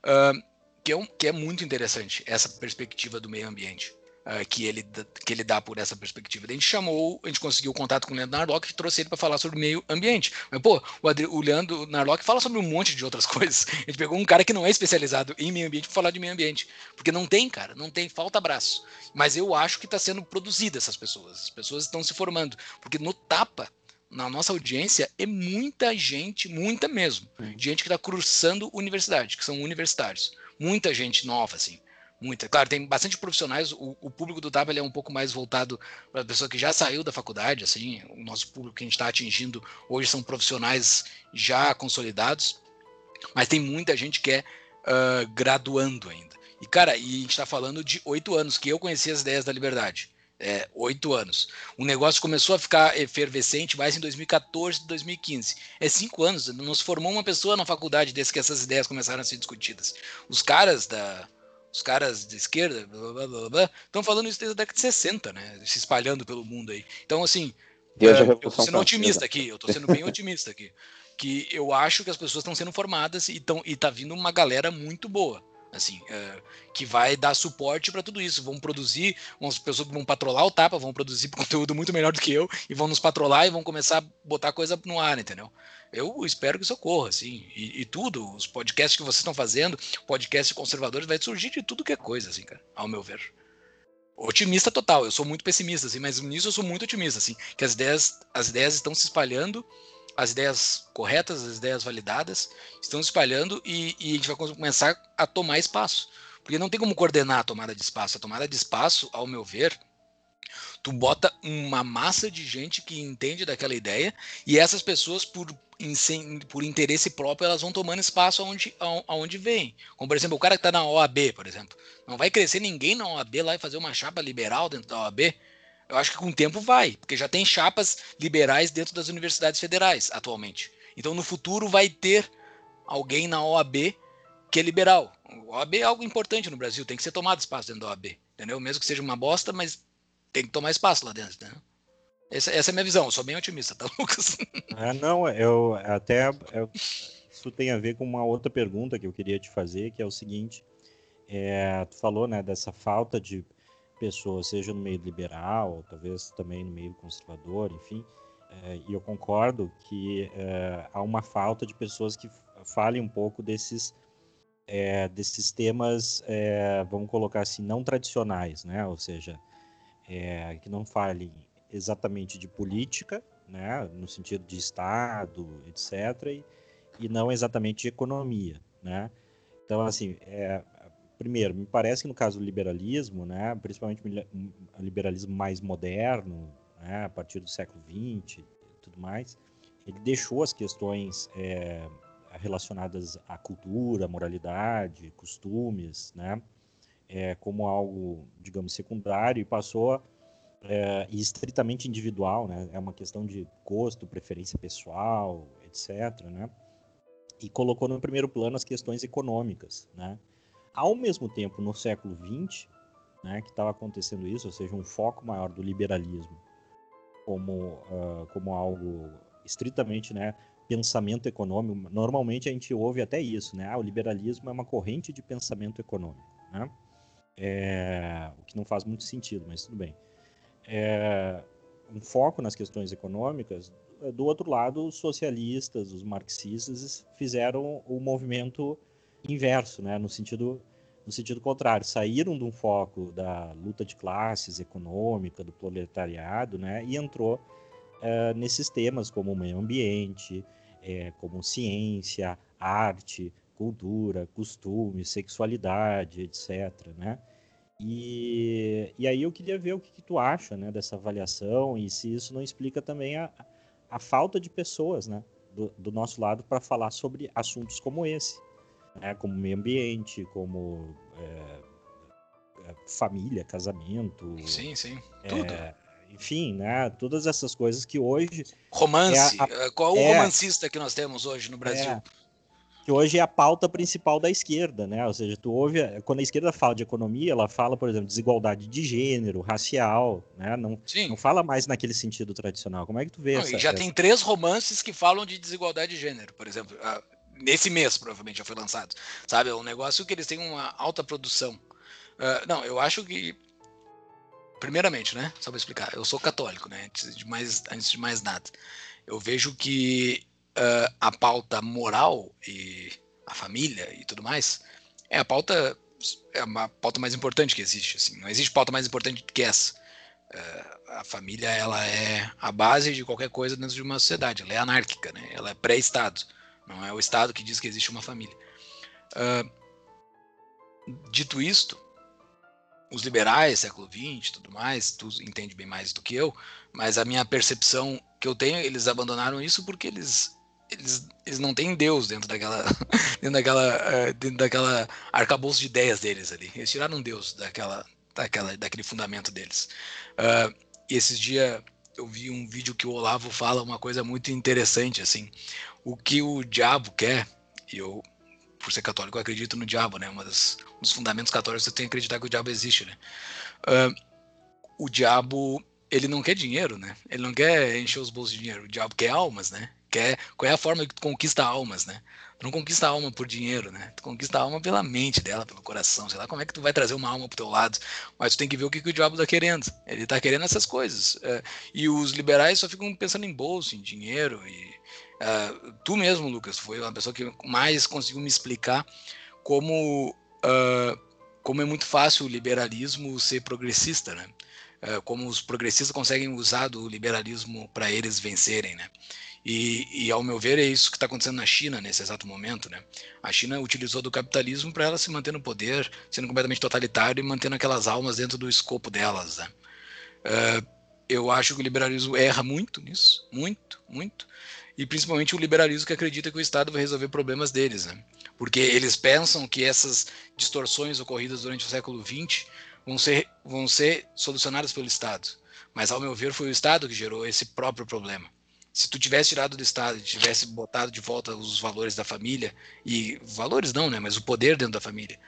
uh, que, é um, que é muito interessante essa perspectiva do meio ambiente. uh, que, ele, que ele dá por essa perspectiva. a gente chamou, a gente conseguiu contato com o Leandro Narlock e trouxe ele para falar sobre meio ambiente. Mas, pô, o, Adri, o Leandro Narlock fala sobre um monte de outras *laughs* coisas. A gente pegou um cara que não é especializado em meio ambiente para falar de meio ambiente. Porque não tem, cara, não tem, falta braço. Mas eu acho que está sendo produzida essas pessoas. As pessoas estão se formando. Porque no Tapa, na nossa audiência é muita gente, muita mesmo, Sim. gente que está cursando universidade, que são universitários. Muita gente nova, assim. Muita. Claro, tem bastante profissionais. O, o público do TAP é um pouco mais voltado para a pessoa que já saiu da faculdade. Assim, o nosso público que a gente está atingindo hoje são profissionais já consolidados. Mas tem muita gente que é uh, graduando ainda. E, cara, e a gente está falando de oito anos que eu conheci as ideias da liberdade. É, oito anos. O negócio começou a ficar efervescente mais em 2014, 2015. É cinco anos. Nos formou uma pessoa na faculdade desde que essas ideias começaram a ser discutidas. Os caras da, os caras de esquerda, estão falando isso desde a década de 60, né? Se espalhando pelo mundo aí. Então, assim, é, eu tô sendo otimista aqui, eu tô sendo bem otimista aqui. Que eu acho que as pessoas estão sendo formadas e, tão, e tá vindo uma galera muito boa assim, é, que vai dar suporte para tudo isso. Vão produzir, as pessoas vão patrolar o Tapa, vão produzir *laughs* conteúdo muito melhor do que eu e vão nos patrolar e vão começar a botar coisa no ar, entendeu? Eu espero que isso ocorra, assim, e, e tudo, os podcasts que vocês estão fazendo, podcast conservadores, vai surgir de tudo que é coisa, assim, cara, ao meu ver. Otimista total, eu sou muito pessimista, assim, mas nisso eu sou muito otimista, assim, que as ideias, as ideias estão se espalhando, as ideias corretas, as ideias validadas, estão se espalhando e, e a gente vai começar a tomar espaço. Porque não tem como coordenar a tomada de espaço. A tomada de espaço, ao meu ver, tu bota uma massa de gente que entende daquela ideia e essas pessoas, por por interesse próprio, elas vão tomando espaço aonde, aonde vem. Como, por exemplo, o cara que está na OAB, por exemplo. Não vai crescer ninguém na OAB lá e fazer uma chapa liberal dentro da OAB. Eu acho que com o tempo vai, porque já tem chapas liberais dentro das universidades federais atualmente. Então, no futuro, vai ter alguém na OAB que é liberal. A OAB é algo importante no Brasil, tem que ser tomado espaço dentro da OAB. Entendeu? Mesmo que seja uma bosta, mas tem que tomar espaço lá dentro. Entendeu? Essa, essa é a minha visão, eu sou bem otimista, *laughs* tá, Lucas? É, não, eu até. Eu, isso tem a ver com uma outra pergunta que eu queria te fazer, que é o seguinte: é, tu falou né, dessa falta de pessoas, seja no meio liberal, talvez também no meio conservador, enfim, é, e eu concordo que é, há uma falta de pessoas que falem um pouco desses, é, desses temas, é, vamos colocar assim, não tradicionais, né? ou seja, é, que não falem exatamente de política, né, no sentido de Estado, etc., e, e não exatamente de economia, né? Então, assim, é, primeiro, me parece que no caso do liberalismo, né, principalmente o liberalismo mais moderno, né, a partir do século XX e tudo mais, ele deixou as questões é, relacionadas à cultura, moralidade, costumes, né, é, como algo, digamos, secundário e passou é, e estritamente individual, né? É uma questão de gosto, preferência pessoal, etc. Né? E colocou no primeiro plano as questões econômicas, né? Ao mesmo tempo, no século XX, né, que estava acontecendo isso, ou seja, um foco maior do liberalismo como, uh, como algo estritamente, né, pensamento econômico. Normalmente a gente ouve até isso, né? Ah, o liberalismo é uma corrente de pensamento econômico, né? É, o que não faz muito sentido, mas tudo bem é, um foco nas questões econômicas, do outro lado, os socialistas, os marxistas fizeram o movimento inverso, né, no sentido no sentido contrário, saíram de um foco da luta de classes econômica, do proletariado, né, e entrou é, nesses temas como meio ambiente, é, como ciência, arte, cultura, costumes, sexualidade, etc. Né? E, e aí eu queria ver o que, que, tu acha né, dessa avaliação e se isso não explica também a, a falta de pessoas né, do, do nosso lado para falar sobre assuntos como esse, né, como meio ambiente, como é, é família, casamento. Sim, sim, é, tudo. Enfim, né, todas essas coisas que hoje. Romance. É a, Qual é o romancista que nós temos hoje no Brasil? Que hoje é a pauta principal da esquerda, né? Ou seja, tu ouve, quando a esquerda fala de economia, ela fala, por exemplo, desigualdade de gênero, racial, né? Não, Sim. não fala mais naquele sentido tradicional. Como é que tu vê não, essa, já essa... tem três romances que falam de desigualdade de gênero, por exemplo. Nesse mês, provavelmente, já foi lançado. Sabe? É um negócio que eles têm uma alta produção. Uh, não, eu acho que primeiramente, né? Só para explicar, eu sou católico, né? Antes de mais, antes de mais nada, eu vejo que uh, a pauta moral e a família e tudo mais é a pauta é uma pauta mais importante que existe. Assim. Não existe pauta mais importante do que essa. Uh, a família ela é a base de qualquer coisa dentro de uma sociedade. Ela é anárquica, né? Ela é pré-estado. Não é o Estado que diz que existe uma família. Uh, dito isto, os liberais, século XX, tudo mais, tu entende bem mais do que eu, mas a minha percepção que eu tenho, eles abandonaram isso porque eles eles, eles não têm Deus dentro daquela *laughs* dentro daquela uh, dentro daquela arcabouço de ideias deles ali. Eles tiraram Deus daquela daquela daquele fundamento deles. Uh, e esses dias eu vi um vídeo que o Olavo fala uma coisa muito interessante assim. O que o diabo quer, e eu por ser católico, acredito no diabo, né? Uma um dos fundamentos católicos eu tenho que acreditar que o diabo existe, né? Uh, o diabo, ele não quer dinheiro, né? Ele não quer encher os bolsos de dinheiro. O diabo quer almas, né? Quer, qual é a forma que tu conquista almas, né? Tu não conquista alma por dinheiro, né? Tu conquista alma pela mente dela, pelo coração. Sei lá como é que tu vai trazer uma alma pro teu lado. Mas tu tem que ver o que, que o diabo tá querendo. Ele tá querendo essas coisas. Uh, e os liberais só ficam pensando em bolso, em dinheiro e Uh, tu mesmo, Lucas, foi uma pessoa que mais conseguiu me explicar como, uh, como é muito fácil o liberalismo ser progressista, né? Uh, como os progressistas conseguem usar do liberalismo para eles vencerem, né? E, e, ao meu ver, é isso que está acontecendo na China nesse exato momento, né? A China utilizou do capitalismo para ela se manter no poder, sendo completamente totalitário e mantendo aquelas almas dentro do escopo delas, né? eu acho que o liberalismo erra muito nisso, muito, muito e principalmente o liberalismo que acredita que o Estado vai resolver problemas deles, né? porque eles pensam que essas distorções ocorridas durante o século XX vão ser, vão ser solucionadas pelo Estado. Mas, ao meu ver, foi o Estado que gerou esse próprio problema. Se tu tivesse tirado do Estado tivesse botado de volta os valores da família, e valores não, né, mas o poder dentro da família,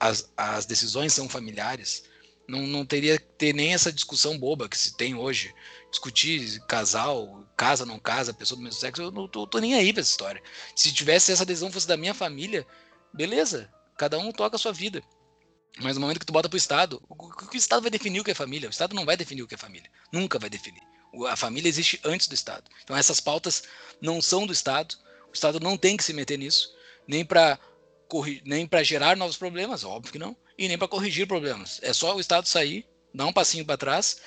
as, as decisões são familiares, não, não teria que ter nem essa discussão boba que se tem hoje. Discutir casal, casa, não casa, pessoa do mesmo sexo, eu não tô, tô nem aí pra essa história. Se tivesse essa decisão fosse da minha família, beleza, cada um toca a sua vida. Mas no momento que tu bota pro Estado, o, o, o Estado vai definir o que é família? O Estado não vai definir o que é família. Nunca vai definir. A família existe antes do Estado. Então essas pautas não são do Estado. O Estado não tem que se meter nisso, nem para nem para gerar novos problemas, óbvio que não, e nem para corrigir problemas. É só o Estado sair, dar um passinho para trás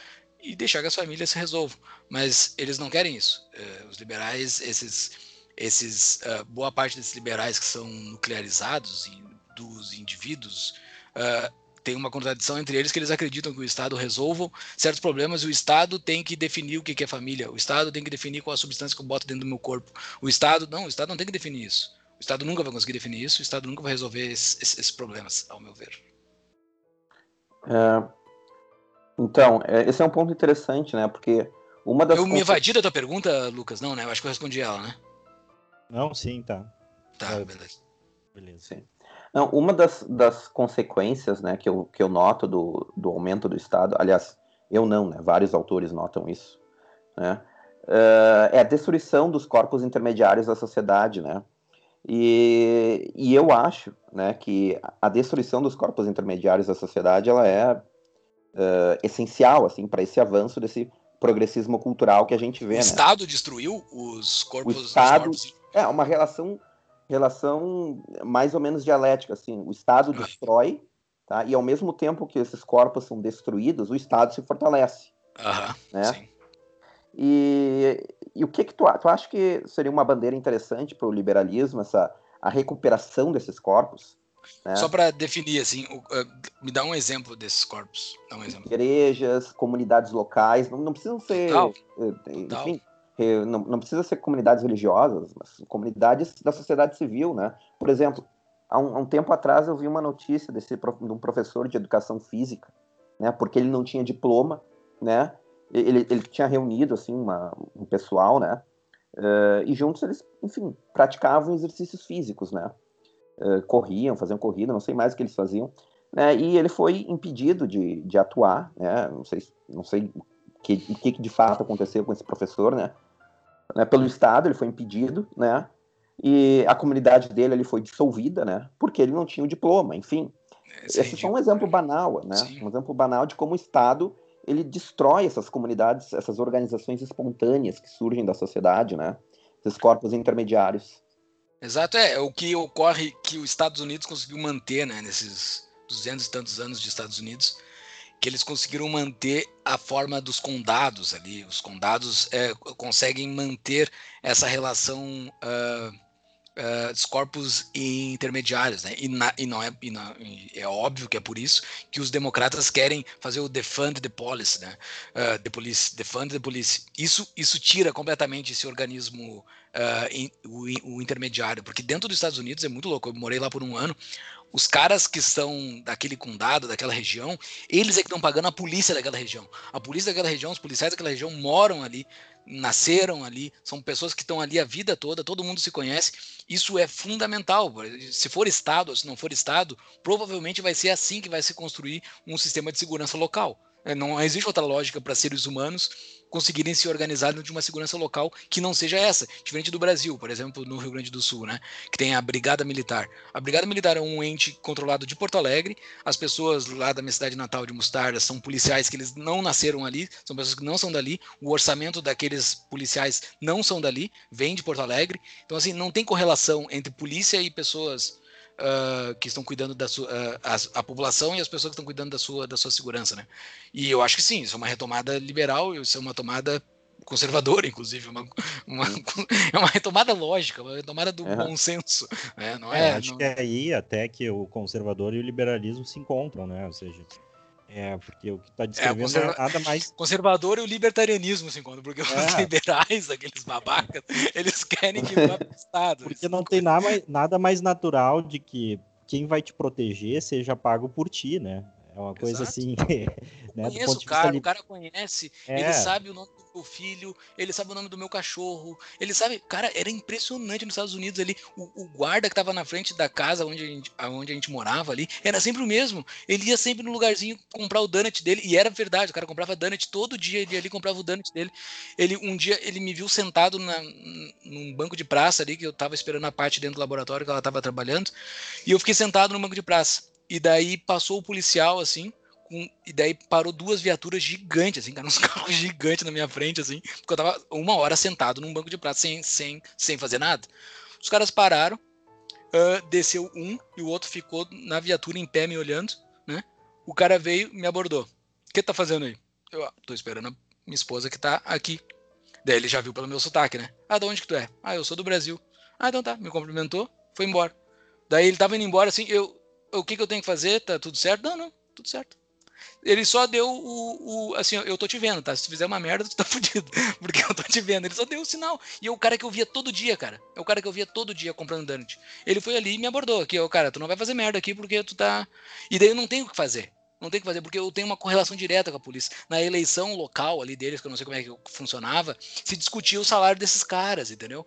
e deixar que as famílias se resolvam. Mas eles não querem isso. Uh, os liberais, esses, esses uh, boa parte desses liberais que são nuclearizados dos indivíduos, uh, tem uma contradição entre eles que eles acreditam que o Estado resolva certos problemas e o Estado tem que definir o que é família. O Estado tem que definir qual a substância que eu boto dentro do meu corpo. O Estado, não, o Estado não tem que definir isso. O Estado nunca vai conseguir definir isso, o Estado nunca vai resolver esses, esses problemas, ao meu ver. É, então, é, esse é um ponto interessante, né? Porque uma das. Eu me evadi da tua pergunta, Lucas, não, né? Eu acho que eu respondi ela, né? Não, sim, tá. Tá, beleza. Beleza. Sim. Não, uma das, das consequências né, que, eu, que eu noto do, do aumento do Estado, aliás, eu não, né? Vários autores notam isso, né? Uh, é a destruição dos corpos intermediários da sociedade, né? E, e eu acho né, que a destruição dos corpos intermediários da sociedade ela é uh, essencial assim para esse avanço desse progressismo cultural que a gente vê. O né? Estado destruiu os corpos. O Estado corpos... é uma relação relação mais ou menos dialética assim. O Estado ah. destrói, tá? E ao mesmo tempo que esses corpos são destruídos, o Estado se fortalece. Aham, né? Sim. E, e o que que tu, tu acha que seria uma bandeira interessante para o liberalismo, essa a recuperação desses corpos? Né? Só para definir, assim, o, uh, me dá um exemplo desses corpos. Dá um exemplo. Igrejas, comunidades locais, não, não precisam ser, Total. Eh, enfim, eh, não, não precisa ser comunidades religiosas, mas comunidades da sociedade civil, né? Por exemplo, há um, há um tempo atrás eu vi uma notícia desse de um professor de educação física, né? Porque ele não tinha diploma, né? ele, ele tinha reunido assim uma, um pessoal, né? Uh, e juntos eles, enfim, praticavam exercícios físicos, né? Uh, corriam, faziam corrida, não sei mais o que eles faziam. Né? E ele foi impedido de, de atuar, né? Não sei, não sei o que, que de fato aconteceu com esse professor, né? Né? Pelo Estado ele foi impedido, né? E a comunidade dele ele foi dissolvida, né? Porque ele não tinha o diploma, enfim. Esse, Esse é só um exemplo banal, né? Sim. Um exemplo banal de como o Estado ele destrói essas comunidades, essas organizações espontâneas que surgem da sociedade, né? Esses corpos intermediários. Exato, é, é o que ocorre que os Estados Unidos conseguiu manter, né, nesses duzentos e tantos anos de Estados Unidos, que eles conseguiram manter a forma dos condados ali. Os condados é, conseguem manter essa relação uh, uh, dos corpos intermediários, né? E, na, e não é e não, é óbvio que é por isso que os democratas querem fazer o defund the police, né? Uh, the police, defund the police. Isso isso tira completamente esse organismo uh, in, o, o, intermediário, porque dentro dos Estados Unidos é muito louco. Eu morei lá por um ano. Os caras que são daquele condado, daquela região, eles é que estão pagando a polícia daquela região. A polícia daquela região, os policiais daquela região moram ali, nasceram ali, são pessoas que estão ali a vida toda, todo mundo se conhece. Isso é fundamental. Se for Estado se não for Estado, provavelmente vai ser assim que vai se construir um sistema de segurança local. É, não existe outra lógica para seres humanos conseguirem se organizar de uma segurança local que não seja essa, diferente do Brasil, por exemplo, no Rio Grande do Sul, né, que tem a Brigada Militar. A Brigada Militar é um ente controlado de Porto Alegre. As pessoas lá da minha cidade natal de Mostarda são policiais que eles não nasceram ali, são pessoas que não são dali. O orçamento daqueles policiais não são dali, vem de Porto Alegre. Então assim, não tem correlação entre polícia e pessoas uh, que estão cuidando da sua uh, a, a, população e as pessoas que estão cuidando da sua da sua segurança, né? E eu acho que sim, isso é uma retomada liberal, isso é uma tomada conservadora, *laughs* inclusive, uma, uma, *laughs* é uma retomada lógica, uma retomada do bom senso. Né? Não é, é acho não... que é aí até que o conservador e o liberalismo se encontram, né? Ou seja, é, porque o que está é, descrevendo é, conserva... é, nada mais. *laughs* Conservador e o libertarianismo se encontram, porque é. os liberais, aqueles babacas, *laughs* eles querem que vá para o Estado. Porque não tem nada mais, nada mais natural de que quem vai te proteger seja pago por ti, né? É uma coisa Exato. assim. *laughs* né, conheço o cara, o cara conhece, é. ele sabe o nome do meu filho, ele sabe o nome do meu cachorro, ele sabe. Cara, era impressionante nos Estados Unidos ali. O, o guarda que tava na frente da casa onde a, gente, onde a gente morava ali era sempre o mesmo. Ele ia sempre no lugarzinho comprar o donut dele, e era verdade, o cara comprava donut todo dia, ele ia ali comprava o donut dele. Ele, um dia ele me viu sentado na, num banco de praça ali, que eu tava esperando a parte dentro do laboratório que ela tava trabalhando, e eu fiquei sentado no banco de praça. E daí passou o policial, assim, com, e daí parou duas viaturas gigantes, assim, uns *laughs* carros gigantes na minha frente, assim, porque eu tava uma hora sentado num banco de prato sem, sem, sem fazer nada. Os caras pararam, uh, desceu um e o outro ficou na viatura em pé me olhando, né? O cara veio me abordou. O que tá fazendo aí? Eu ah, tô esperando a minha esposa que tá aqui. Daí ele já viu pelo meu sotaque, né? Ah, de onde que tu é? Ah, eu sou do Brasil. Ah, então tá. Me cumprimentou, foi embora. Daí ele tava indo embora assim, eu, o que, que eu tenho que fazer? Tá tudo certo? Não, não, tudo certo. Ele só deu o, o, Assim, eu tô te vendo, tá? Se tu fizer uma merda, tu tá *laughs* fudido. Porque eu tô te vendo. Ele só deu o sinal. E é o cara que eu via todo dia, cara. É o cara que eu via todo dia comprando donut. Ele foi ali e me abordou aqui, ó, cara, tu não vai fazer merda aqui porque tu tá. E daí eu não tenho o que fazer. Não tem o que fazer, porque eu tenho uma correlação direta com a polícia. Na eleição local ali deles, que eu não sei como é que funcionava, se discutia o salário desses caras, entendeu?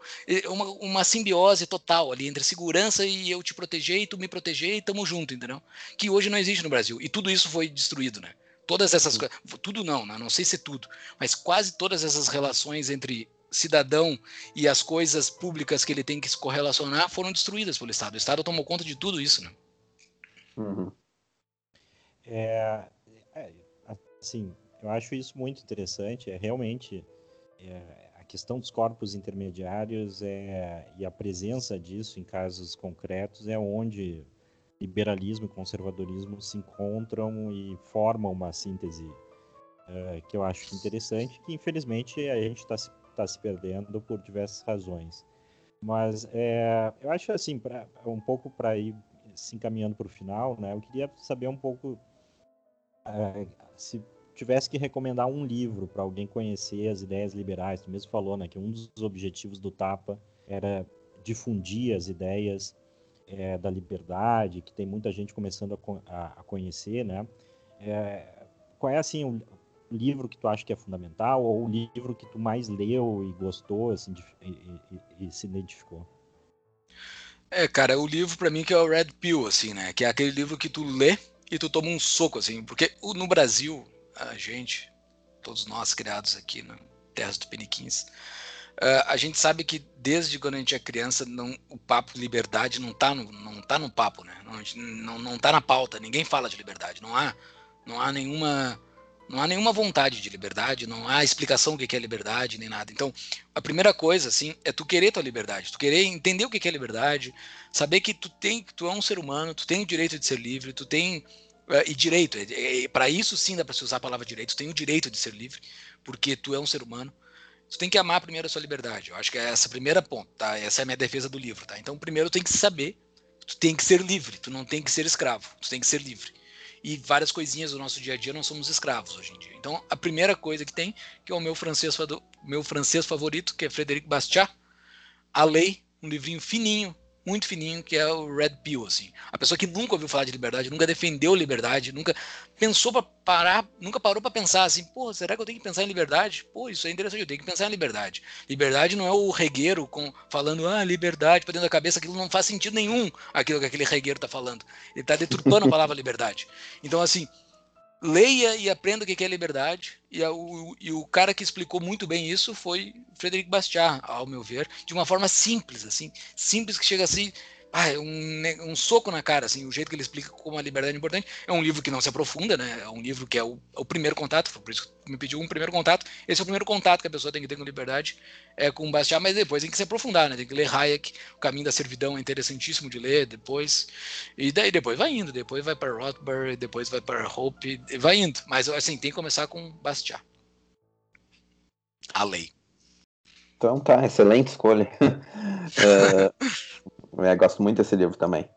Uma, uma simbiose total ali entre segurança e eu te proteger e tu me proteger e tamo junto, entendeu? Que hoje não existe no Brasil. E tudo isso foi destruído, né? Todas essas coisas. Tudo não, né? não sei se tudo, mas quase todas essas relações entre cidadão e as coisas públicas que ele tem que se correlacionar foram destruídas pelo Estado. O Estado tomou conta de tudo isso, né? Uhum. É, é, assim, eu acho isso muito interessante. É realmente é, a questão dos corpos intermediários é, e a presença disso em casos concretos é onde liberalismo e conservadorismo se encontram e formam uma síntese é, que eu acho interessante, que infelizmente a gente está se, tá se perdendo por diversas razões. Mas é, eu acho assim, pra, um pouco para ir se encaminhando para o final, né? Eu queria saber um pouco se tivesse que recomendar um livro para alguém conhecer as ideias liberais, tu mesmo falou, né, que um dos objetivos do Tapa era difundir as ideias é, da liberdade, que tem muita gente começando a, a, conhecer, né? É, qual é assim o livro que tu acha que é fundamental ou o livro que tu mais leu e gostou, assim, e, e, e se identificou? É, cara, o livro para mim que é o Red Pill, assim, né? Que é aquele livro que tu lê e tu toma um soco, assim, porque no Brasil, a gente, todos nós criados aqui na terra do Peniquins, uh, a gente sabe que desde quando a gente é criança, não, o papo liberdade não está no, não tá no papo, né? Não, não, não tá na pauta, ninguém fala de liberdade, não há, não há nenhuma não há nenhuma vontade de liberdade, não há explicação do que é liberdade, nem nada. Então, a primeira coisa, assim, é tu querer tua liberdade, tu querer entender o que é liberdade, saber que tu tem, que tu é um ser humano, tu tem o direito de ser livre, tu tem uh, e direito. É, é, para isso sim dá para se usar a palavra direito. Tu tem o direito de ser livre, porque tu é um ser humano. Tu tem que amar primeiro a sua liberdade. Eu acho que é essa a primeira ponto, tá? Essa é a minha defesa do livro, tá? Então, primeiro tu tem que saber, tu tem que ser livre, tu não tem que ser escravo, tu tem que ser livre e várias coisinhas do nosso dia a dia não somos escravos hoje em dia. Então, a primeira coisa que tem, que é o meu francês, meu francês favorito, que é Frederic Bastiat, A Lei, um livrinho fininho, muito fininho, que é o Red Pill, assim. A pessoa que nunca ouviu falar de liberdade, nunca defendeu liberdade, nunca pensou para parar, nunca parou para pensar assim, pô, será que eu tenho que pensar em liberdade? Pô, isso é interessante, eu tenho que pensar em liberdade. Liberdade não é o regueiro com, falando, ah, liberdade para dentro da cabeça, aquilo não faz sentido nenhum, aquilo que aquele regueiro tá falando. Ele tá deturpando a palavra liberdade. Então, assim, leia e aprenda o que é liberdade. E, a, o, e, o, cara que explicou muito bem isso foi Frederic Bastiat, ao meu ver, de uma forma simples, assim, simples que chega assim, ah, é um, um, soco na cara, assim, o jeito que ele explica como a liberdade é importante. É um livro que não se aprofunda, né? É um livro que é o, é o primeiro contato, por isso que me pediu um primeiro contato. Esse é o primeiro contato que a pessoa tem que ter com liberdade, é com Bastiat, mas depois tem que se aprofundar, né? Tem que ler Hayek, O Caminho da Servidão é interessantíssimo de ler depois. E daí depois vai indo, depois vai para Rothbard, depois vai para Hope, vai indo. Mas assim, tem que começar com Bastiat. A lei. Então tá, excelente escolha. uh... *laughs* É, gosto muito desse livro também.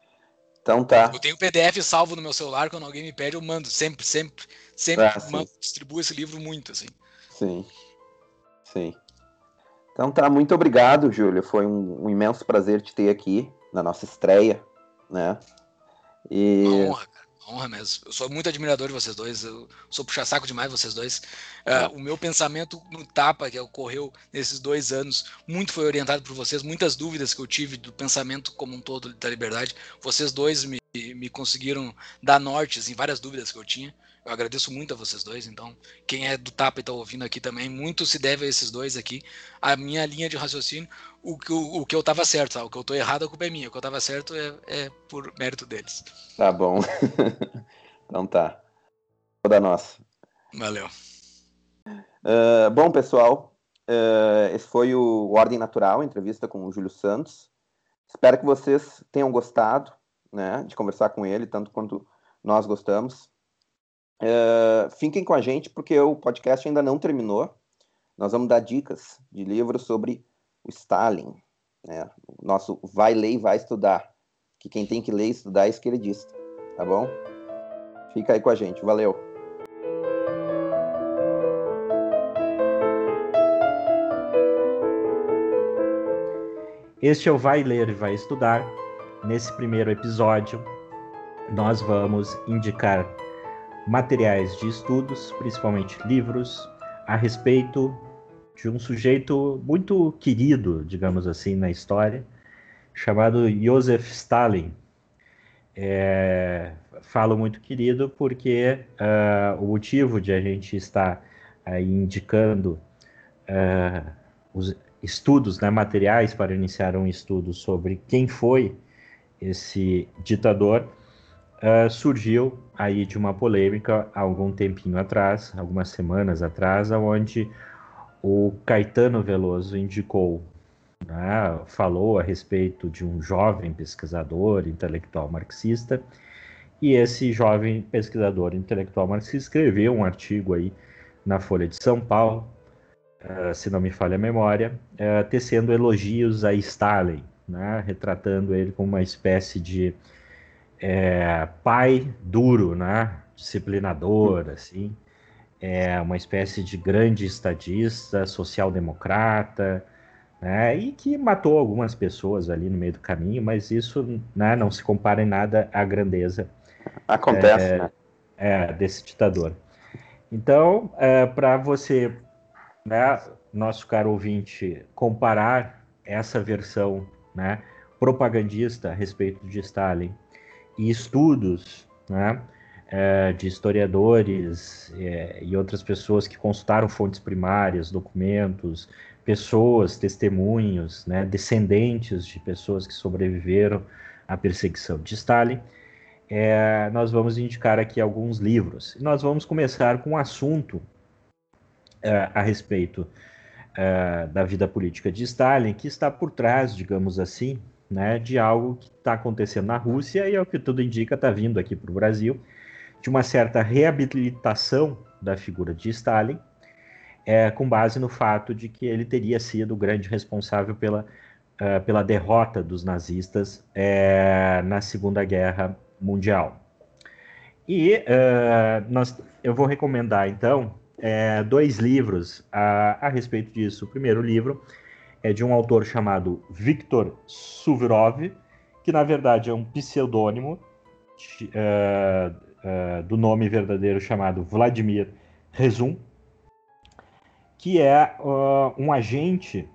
Então tá. Eu tenho o PDF salvo no meu celular, quando alguém me pede, eu mando. Sempre, sempre, sempre ah, mando, distribuo esse livro muito, assim. Sim. Sim. Então tá, muito obrigado, Júlio. Foi um, um imenso prazer te ter aqui na nossa estreia, né? E... Uma honra, cara honra mesmo. Eu sou muito admirador de vocês dois. Eu sou puxa-saco demais vocês dois. Uh, o meu pensamento no tapa que ocorreu nesses dois anos, muito foi orientado por vocês. Muitas dúvidas que eu tive do pensamento como um todo da liberdade, vocês dois me, me conseguiram dar nortes em várias dúvidas que eu tinha. Eu agradeço muito a vocês dois. Então, quem é do Tapa e está ouvindo aqui também, muito se deve a esses dois aqui. A minha linha de raciocínio, o que, o, o que eu estava certo, tá? o que eu estou errado, a culpa é minha. O que eu estava certo é, é, por mérito deles. Tá bom. *laughs* então tá. Toda nossa. Valeu. Uh, bom, pessoal, uh, esse foi o Ordem Natural, entrevista com o Júlio Santos. Espero que vocês tenham gostado né, de conversar com ele, tanto quanto nós gostamos. Uh, fiquem com a gente, porque o podcast ainda não terminou. Nós vamos dar dicas de livros sobre o Stalin. Né? O nosso vai ler e vai estudar. Que quem tem que ler e estudar é esquerdista. Tá bom? Fica aí com a gente. Valeu! Este é o Vai Ler e Vai Estudar. Nesse primeiro episódio, nós vamos indicar materiais de estudos, principalmente livros, a respeito de um sujeito muito querido, digamos assim, na história, chamado Joseph Stalin. É, falo muito querido porque uh, o motivo de a gente estar aí indicando uh, os estudos, né, materiais para iniciar um estudo sobre quem foi esse ditador uh, surgiu aí de uma polêmica há algum tempinho atrás, algumas semanas atrás, onde o Caetano Veloso indicou, né, falou a respeito de um jovem pesquisador intelectual marxista, e esse jovem pesquisador intelectual marxista escreveu um artigo aí na Folha de São Paulo, uh, se não me falha a memória, uh, tecendo elogios a Stalin, né, retratando ele como uma espécie de é, pai duro, né? disciplinador, assim, é uma espécie de grande estadista, social-democrata, né? e que matou algumas pessoas ali no meio do caminho, mas isso né, não se compara em nada à grandeza acontece, é, né? é, desse ditador. Então, é, para você, né, nosso caro ouvinte, comparar essa versão né, propagandista a respeito de Stalin e estudos né, é, de historiadores é, e outras pessoas que consultaram fontes primárias, documentos, pessoas, testemunhos, né, descendentes de pessoas que sobreviveram à perseguição de Stalin, é, nós vamos indicar aqui alguns livros. Nós vamos começar com um assunto é, a respeito é, da vida política de Stalin, que está por trás, digamos assim, né, de algo que está acontecendo na Rússia e, ao que tudo indica, está vindo aqui para o Brasil, de uma certa reabilitação da figura de Stalin, é, com base no fato de que ele teria sido o grande responsável pela, uh, pela derrota dos nazistas é, na Segunda Guerra Mundial. E uh, nós, eu vou recomendar, então, é, dois livros a, a respeito disso. O primeiro livro é de um autor chamado Viktor Suvorov, que na verdade é um pseudônimo uh, uh, do nome verdadeiro chamado Vladimir Rezum, que é uh, um agente,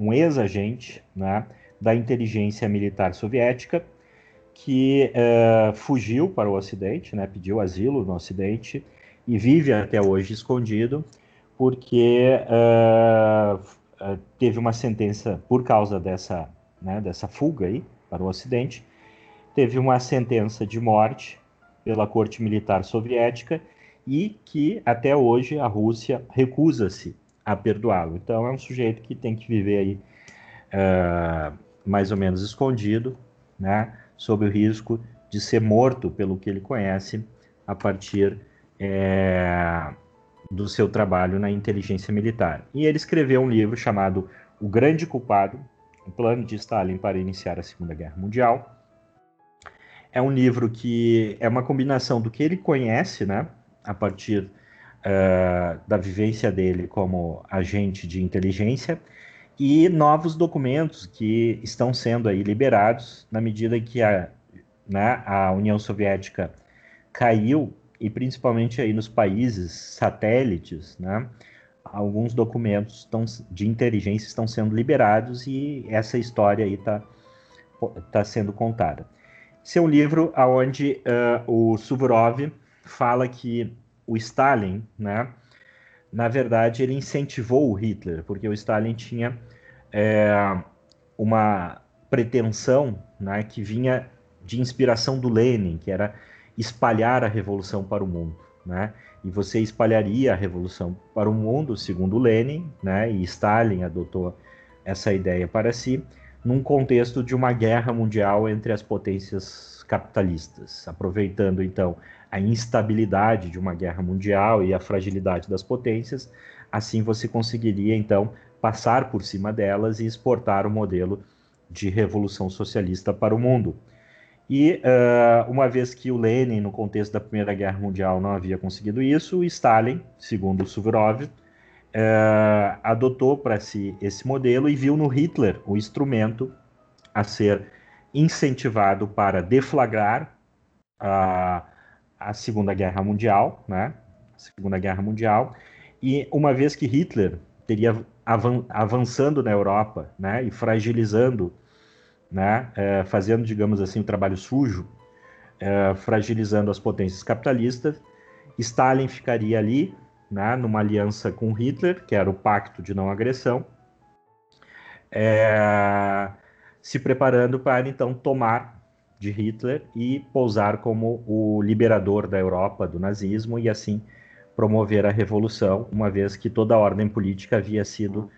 um ex-agente né, da inteligência militar soviética, que fugiu para o Ocidente, né, pediu asilo no Ocidente e vive até hoje escondido, porque uh, teve uma sentença por causa dessa, né, dessa fuga aí para o Ocidente, teve uma sentença de morte pela corte militar soviética e que até hoje a Rússia recusa-se a perdoá-lo. Então é um sujeito que tem que viver aí uh, mais ou menos escondido, né, sob o risco de ser morto pelo que ele conhece a partir é, do seu trabalho na inteligência militar. E ele escreveu um livro chamado O Grande Culpado, o plano de Stalin para iniciar a Segunda Guerra Mundial. É um livro que é uma combinação do que ele conhece, né, a partir uh, da vivência dele como agente de inteligência, e novos documentos que estão sendo aí liberados na medida que a, né, a União Soviética caiu e principalmente aí nos países satélites, né, alguns documentos estão, de inteligência estão sendo liberados e essa história aí está tá sendo contada. Esse é um livro onde uh, o Suvorov fala que o Stalin, né, na verdade, ele incentivou o Hitler, porque o Stalin tinha é, uma pretensão né, que vinha de inspiração do Lenin, que era espalhar a revolução para o mundo, né? E você espalharia a revolução para o mundo, segundo Lenin, né? E Stalin adotou essa ideia para si, num contexto de uma guerra mundial entre as potências capitalistas, aproveitando então a instabilidade de uma guerra mundial e a fragilidade das potências, assim você conseguiria então passar por cima delas e exportar o modelo de revolução socialista para o mundo. E uh, uma vez que o Lenin, no contexto da Primeira Guerra Mundial, não havia conseguido isso, Stalin, segundo Suvorov, uh, adotou para si esse modelo e viu no Hitler o instrumento a ser incentivado para deflagrar a, a Segunda Guerra Mundial, né? Segunda Guerra Mundial. E uma vez que Hitler teria avan avançando na Europa, né, e fragilizando né, é, fazendo, digamos assim, o um trabalho sujo, é, fragilizando as potências capitalistas. Stalin ficaria ali, né, numa aliança com Hitler, que era o Pacto de Não Agressão, é, se preparando para então tomar de Hitler e pousar como o liberador da Europa do nazismo e assim promover a revolução, uma vez que toda a ordem política havia sido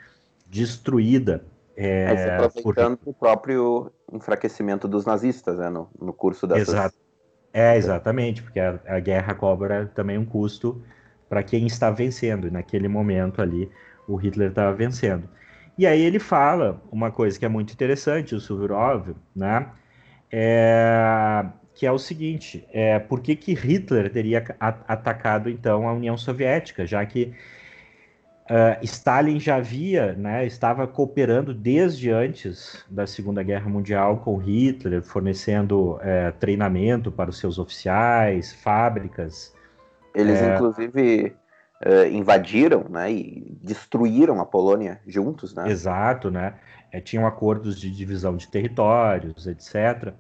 destruída é, Mas aproveitando por... o próprio enfraquecimento dos nazistas, né, no, no curso dessas... Exato. É, exatamente, porque a, a guerra cobra também um custo para quem está vencendo, e naquele momento ali o Hitler estava vencendo. E aí ele fala uma coisa que é muito interessante, o Suvorov, né, é, que é o seguinte, é, por que, que Hitler teria atacado então a União Soviética, já que Uh, Stalin já havia, né, estava cooperando desde antes da Segunda Guerra Mundial com Hitler, fornecendo é, treinamento para os seus oficiais, fábricas. Eles, é... inclusive, uh, invadiram né, e destruíram a Polônia juntos. Né? Exato, né? É, tinham acordos de divisão de territórios, etc.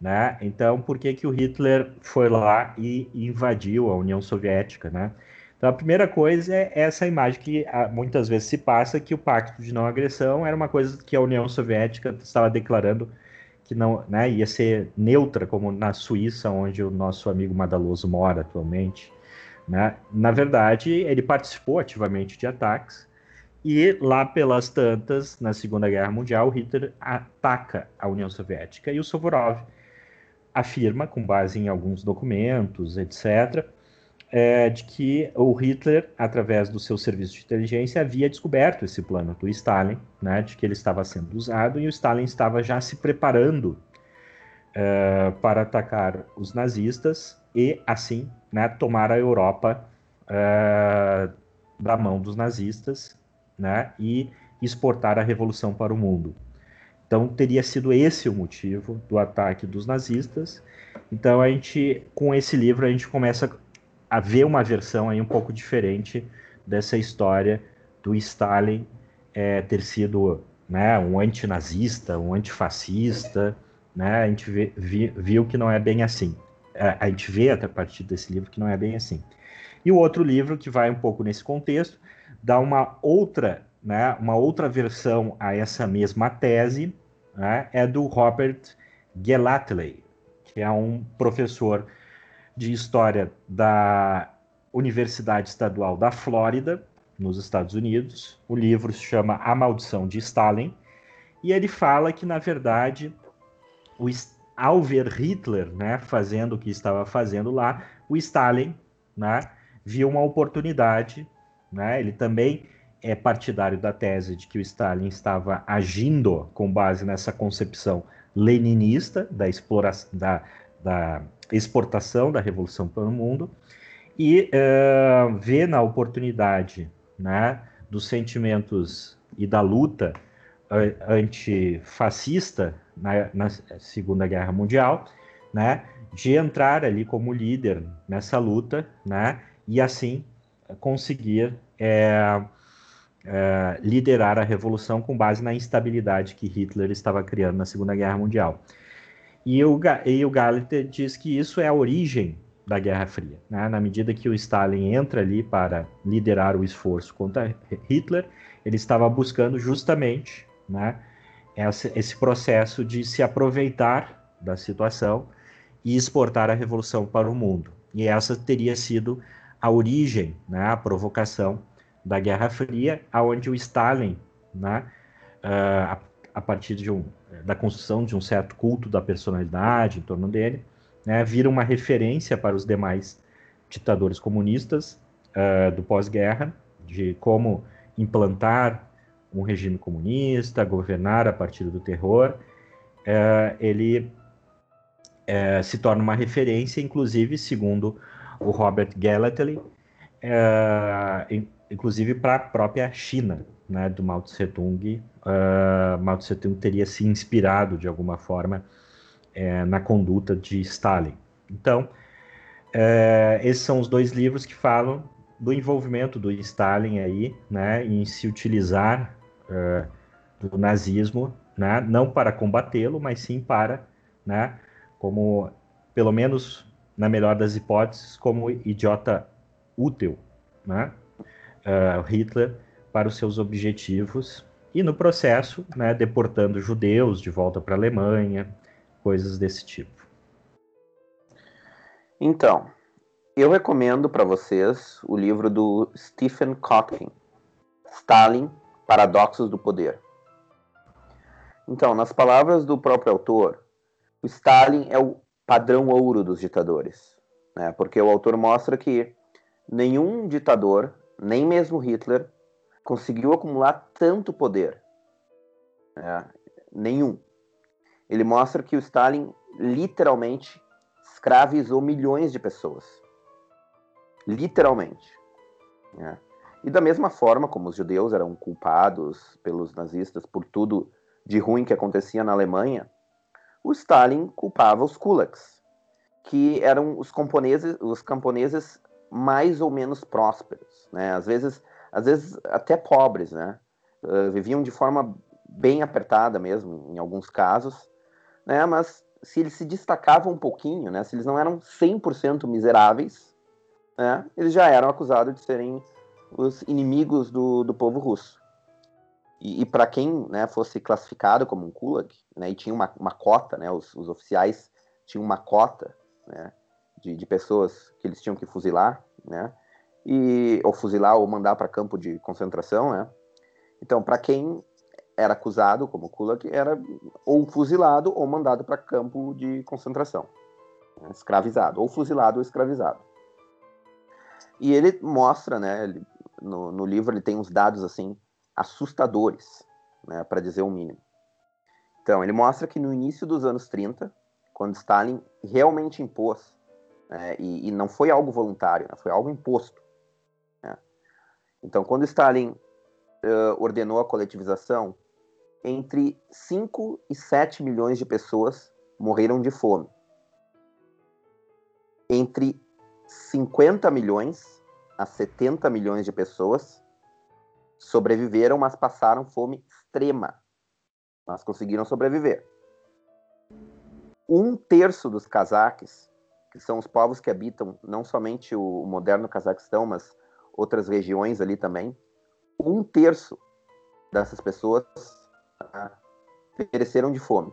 Né? Então, por que, que o Hitler foi lá e invadiu a União Soviética? Né? Então, a primeira coisa é essa imagem que ah, muitas vezes se passa, que o pacto de não agressão era uma coisa que a União Soviética estava declarando que não né, ia ser neutra, como na Suíça, onde o nosso amigo Madaloso mora atualmente. Né? Na verdade, ele participou ativamente de ataques, e lá pelas tantas, na Segunda Guerra Mundial, Hitler ataca a União Soviética e o Suvorov afirma, com base em alguns documentos, etc., é, de que o Hitler, através do seu serviço de inteligência, havia descoberto esse plano do Stalin, né, de que ele estava sendo usado e o Stalin estava já se preparando é, para atacar os nazistas e, assim, né, tomar a Europa é, da mão dos nazistas né, e exportar a revolução para o mundo. Então teria sido esse o motivo do ataque dos nazistas. Então a gente, com esse livro, a gente começa a ver uma versão aí um pouco diferente dessa história do Stalin é, ter sido né, um antinazista, um antifascista, né? A gente vê, vi, viu que não é bem assim. A gente vê a partir desse livro que não é bem assim. E o outro livro que vai um pouco nesse contexto dá uma outra, né, uma outra versão a essa mesma tese, né, é do Robert Gelatley, que é um professor de história da Universidade Estadual da Flórida, nos Estados Unidos. O livro se chama A Maldição de Stalin, e ele fala que, na verdade, o, ao ver Hitler né, fazendo o que estava fazendo lá, o Stalin né, viu uma oportunidade. Né, ele também é partidário da tese de que o Stalin estava agindo com base nessa concepção leninista da, exploração, da, da exportação da revolução para o mundo e uh, vê na oportunidade né, dos sentimentos e da luta uh, antifascista na, na Segunda Guerra Mundial, né, de entrar ali como líder nessa luta, né, e assim conseguir é, é, liderar a revolução com base na instabilidade que Hitler estava criando na Segunda Guerra Mundial. E o, e o Gallagher diz que isso é a origem da Guerra Fria. Né? Na medida que o Stalin entra ali para liderar o esforço contra Hitler, ele estava buscando justamente né, esse, esse processo de se aproveitar da situação e exportar a revolução para o mundo. E essa teria sido a origem, né, a provocação da Guerra Fria, aonde o Stalin, né, uh, a, partir de um, da construção de um certo culto da personalidade em torno dele, né, vira uma referência para os demais ditadores comunistas uh, do pós-guerra, de como implantar um regime comunista, governar a partir do terror. Uh, ele uh, se torna uma referência, inclusive, segundo o Robert Gallatley, inclusive para a própria China, né, do Mao Tse Tung. Uh, Mao Tse Tung teria se inspirado de alguma forma é, na conduta de Stalin. Então, é, esses são os dois livros que falam do envolvimento do Stalin aí, né, em se utilizar uh, do nazismo, né, não para combatê-lo, mas sim para, né, como, pelo menos na melhor das hipóteses, como idiota útil, né, uh, Hitler para os seus objetivos e no processo, né, deportando judeus de volta para a Alemanha, coisas desse tipo. Então, eu recomendo para vocês o livro do Stephen Kotkin, Stalin, Paradoxos do Poder. Então, nas palavras do próprio autor, o Stalin é o padrão ouro dos ditadores, né? porque o autor mostra que nenhum ditador nem mesmo Hitler conseguiu acumular tanto poder. É, nenhum. Ele mostra que o Stalin literalmente escravizou milhões de pessoas. Literalmente. É. E da mesma forma como os judeus eram culpados pelos nazistas por tudo de ruim que acontecia na Alemanha, o Stalin culpava os kulaks, que eram os camponeses, os camponeses mais ou menos prósperos, né? Às vezes, às vezes até pobres, né? Uh, viviam de forma bem apertada mesmo, em alguns casos, né? Mas se eles se destacavam um pouquinho, né, se eles não eram 100% miseráveis, né, eles já eram acusados de serem os inimigos do, do povo russo. E, e para quem né, fosse classificado como um Kulak, né, e tinha uma, uma cota, né, os, os oficiais tinham uma cota né, de, de pessoas que eles tinham que fuzilar, né, e, ou fuzilar ou mandar para campo de concentração, né? Então, para quem era acusado como Kulak, era ou fuzilado ou mandado para campo de concentração, né? escravizado, ou fuzilado ou escravizado. E ele mostra, né, ele, no, no, livro ele tem uns dados assim assustadores, né, para dizer o mínimo. Então, ele mostra que no início dos anos 30, quando Stalin realmente impôs, né, e, e, não foi algo voluntário, né, foi algo imposto. Então, quando Stalin uh, ordenou a coletivização, entre 5 e 7 milhões de pessoas morreram de fome. Entre 50 milhões a 70 milhões de pessoas sobreviveram, mas passaram fome extrema. Mas conseguiram sobreviver. Um terço dos cazaques, que são os povos que habitam não somente o moderno Cazaquistão, mas outras regiões ali também, um terço dessas pessoas ah, pereceram de fome.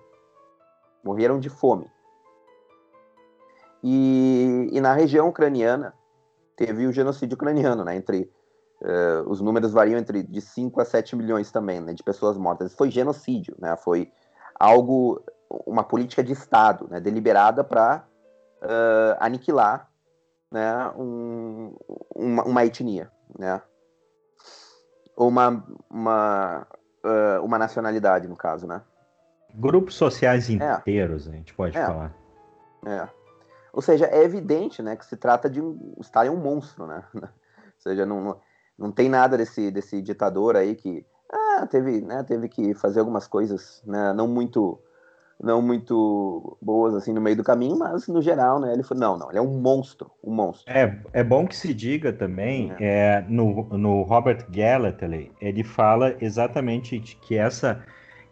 Morreram de fome. E, e, na região ucraniana teve o genocídio ucraniano, né? Entre uh, os números variam entre de 5 a 7 milhões também, né, de pessoas mortas. Foi genocídio, né? Foi algo, uma política de Estado, né, deliberada para uh, eh, aniquilar, né, um, uma, uma etnia, né? ou uma, uma, uh, uma nacionalidade, no caso, né? Grupos sociais é. inteiros, é. a gente pode é. falar. É. Ou seja, é evidente, né, que se trata de um Stalin é um monstro, né? *laughs* Ou seja, não, não tem nada desse, desse ditador aí que ah, teve, né, teve que fazer algumas coisas, né, não muito não muito boas assim no meio do caminho, mas no geral, né, ele foi não, não, ele é um monstro, um monstro. É, é bom que se diga também, é. é no, no Robert Gallatley, ele fala exatamente de que essa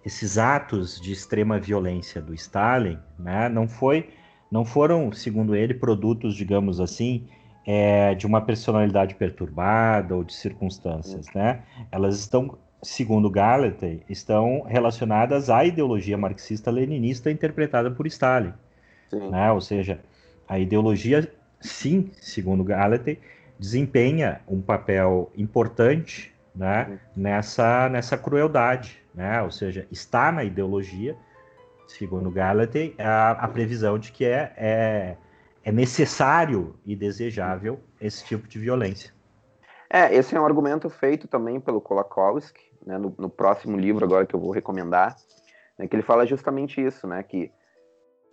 esses atos de extrema violência do Stalin, né, não foi não foram, segundo ele, produtos, digamos assim, é, de uma personalidade perturbada ou de circunstâncias, né? Elas estão segundo Gallatin, estão relacionadas à ideologia marxista-leninista interpretada por Stalin. Né? Ou seja, a ideologia, sim, segundo Gallatin, desempenha um papel importante né, nessa, nessa crueldade. Né? Ou seja, está na ideologia, segundo Gallatin, a, a previsão de que é, é, é necessário e desejável esse tipo de violência. É, esse é um argumento feito também pelo Kolakowski, né, no, no, próximo livro agora que eu vou recomendar, né, que ele fala justamente isso, né, que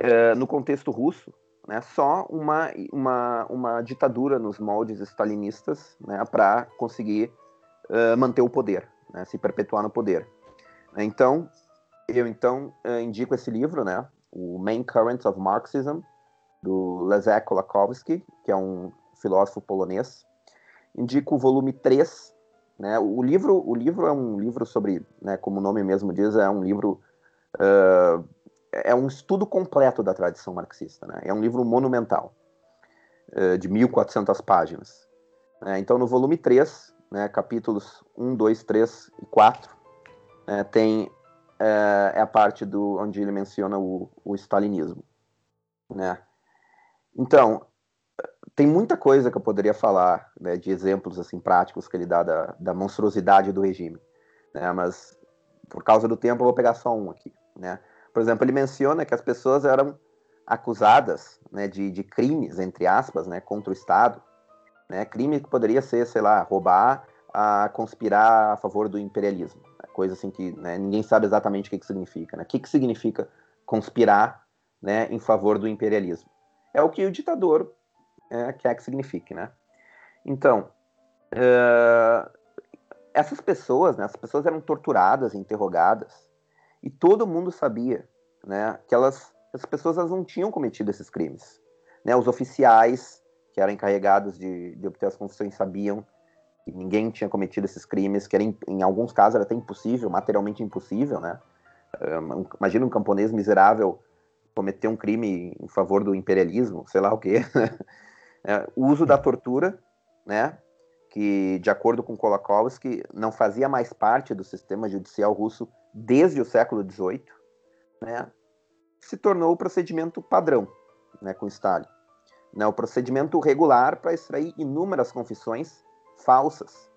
uh, no contexto russo, né, só uma, uma, uma ditadura nos moldes stalinistas né, para conseguir uh, manter o poder, né, se perpetuar no poder. Então, eu então uh, indico esse livro, né, o Main Currents of Marxism, do Leszek Kolakowski, que é um filósofo polonês. Indico o volume 3, né? O livro, o livro é um livro sobre, né, como o nome mesmo diz, é um livro uh, é um estudo completo da tradição marxista. Né? É um livro monumental, uh, de 1.400 páginas. Né? Então, no volume 3, né, capítulos 1, 2, 3 e 4, né, tem uh, é a parte do onde ele menciona o, o stalinismo. Né? Então, tem muita coisa que eu poderia falar né, de exemplos assim práticos que ele dá da, da monstruosidade do regime, né, mas por causa do tempo eu vou pegar só um aqui. Né. Por exemplo, ele menciona que as pessoas eram acusadas né, de, de crimes, entre aspas, né, contra o Estado, né, crime que poderia ser, sei lá, roubar, a conspirar a favor do imperialismo, né, coisa assim que né, ninguém sabe exatamente o que, que significa. Né? O que, que significa conspirar né, em favor do imperialismo? É o que o ditador é, quer que signifique, né? Então, uh, essas pessoas, né, essas pessoas eram torturadas, interrogadas, e todo mundo sabia, né, que elas, essas pessoas elas não tinham cometido esses crimes, né? Os oficiais que eram encarregados de, de obter as confissões sabiam que ninguém tinha cometido esses crimes, que era, em, alguns casos era até impossível, materialmente impossível, né? Um, imagina um camponês miserável cometer um crime em favor do imperialismo, sei lá o quê. É, o uso da tortura, né? Que, de acordo com Kolakowski, não fazia mais parte do sistema judicial russo desde o século XVIII, né? Se tornou o procedimento padrão, né? Com Stalin, né? O procedimento regular para extrair inúmeras confissões falsas,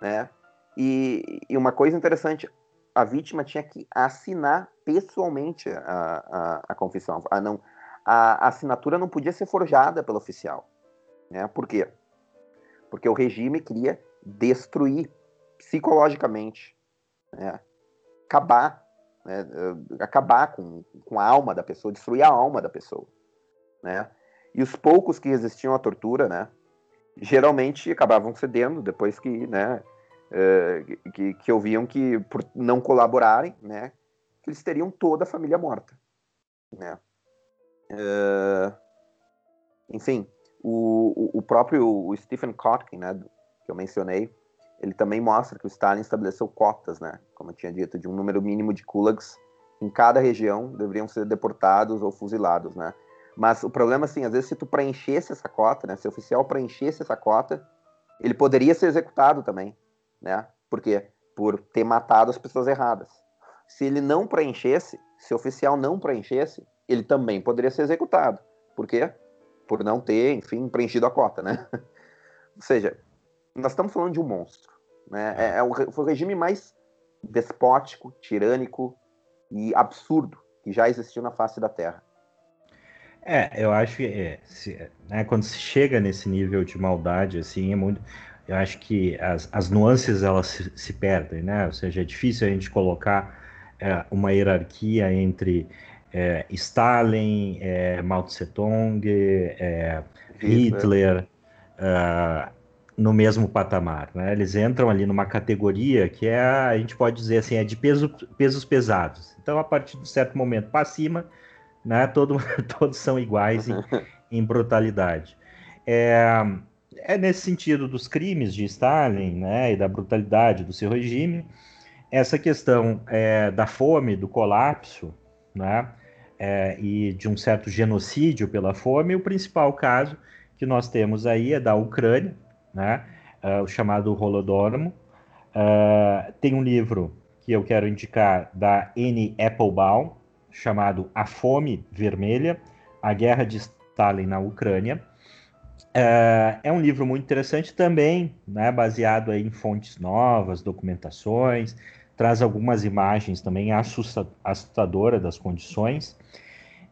né? E, e uma coisa interessante, a vítima tinha que assinar pessoalmente a, a, a confissão. A, não, a assinatura não podia ser forjada pelo oficial. Né? Por quê? Porque o regime queria destruir psicologicamente, né? acabar, né? Eh, acabar com, com a alma da pessoa, destruir a alma da pessoa. Né? E os poucos que resistiam à tortura, né, geralmente acabavam cedendo depois que, né, uh, que, que ouviam que por não colaborarem, né, que eles teriam toda a família morta, né. Uh, enfim, o, o, próprio o Stephen Kotkin, né, que eu mencionei, ele também mostra que o Stalin estabeleceu cotas, né, como eu tinha dito, de um número mínimo de kulaks em cada região deveriam ser deportados ou fuzilados, né. Mas o problema, assim, às vezes se tu preenchesse essa cota, né, se o oficial preenchesse essa cota, ele poderia ser executado também, né? Por quê? Por ter matado as pessoas erradas. Se ele não preenchesse, se o oficial não preenchesse, ele também poderia ser executado. Por quê? Por não ter, enfim, preenchido a cota, né? *laughs* Ou seja, nós estamos falando de um monstro, né? É, é o, foi o regime mais despótico, tirânico e absurdo que já existiu na face da Terra. É, eu acho que é, se, né, quando se chega nesse nível de maldade, assim, é muito eu acho que as, as nuances elas se, se, perdem, né? Ou seja, é difícil a gente colocar é, uma hierarquia entre é, Stalin, é, Mao Tse Tung, é, Hitler, uh, no mesmo patamar, né? Eles entram ali numa categoria que é, a gente pode dizer assim, é de peso, pesos pesados. Então, a partir de certo momento para cima, né? *laughs* Todo, todos são iguais em, *laughs* em brutalidade. É, é nesse sentido dos crimes de Stalin né, e da brutalidade do seu regime, essa questão é, da fome, do colapso, né, é, e de um certo genocídio pela fome, o principal caso que nós temos aí é da Ucrânia, né, é, o chamado Holodomor. É, tem um livro que eu quero indicar da Anne Applebaum, chamado A Fome Vermelha, a Guerra de Stalin na Ucrânia, é, é um livro muito interessante também, né, baseado em fontes novas, documentações, traz algumas imagens também assusta assustadoras das condições.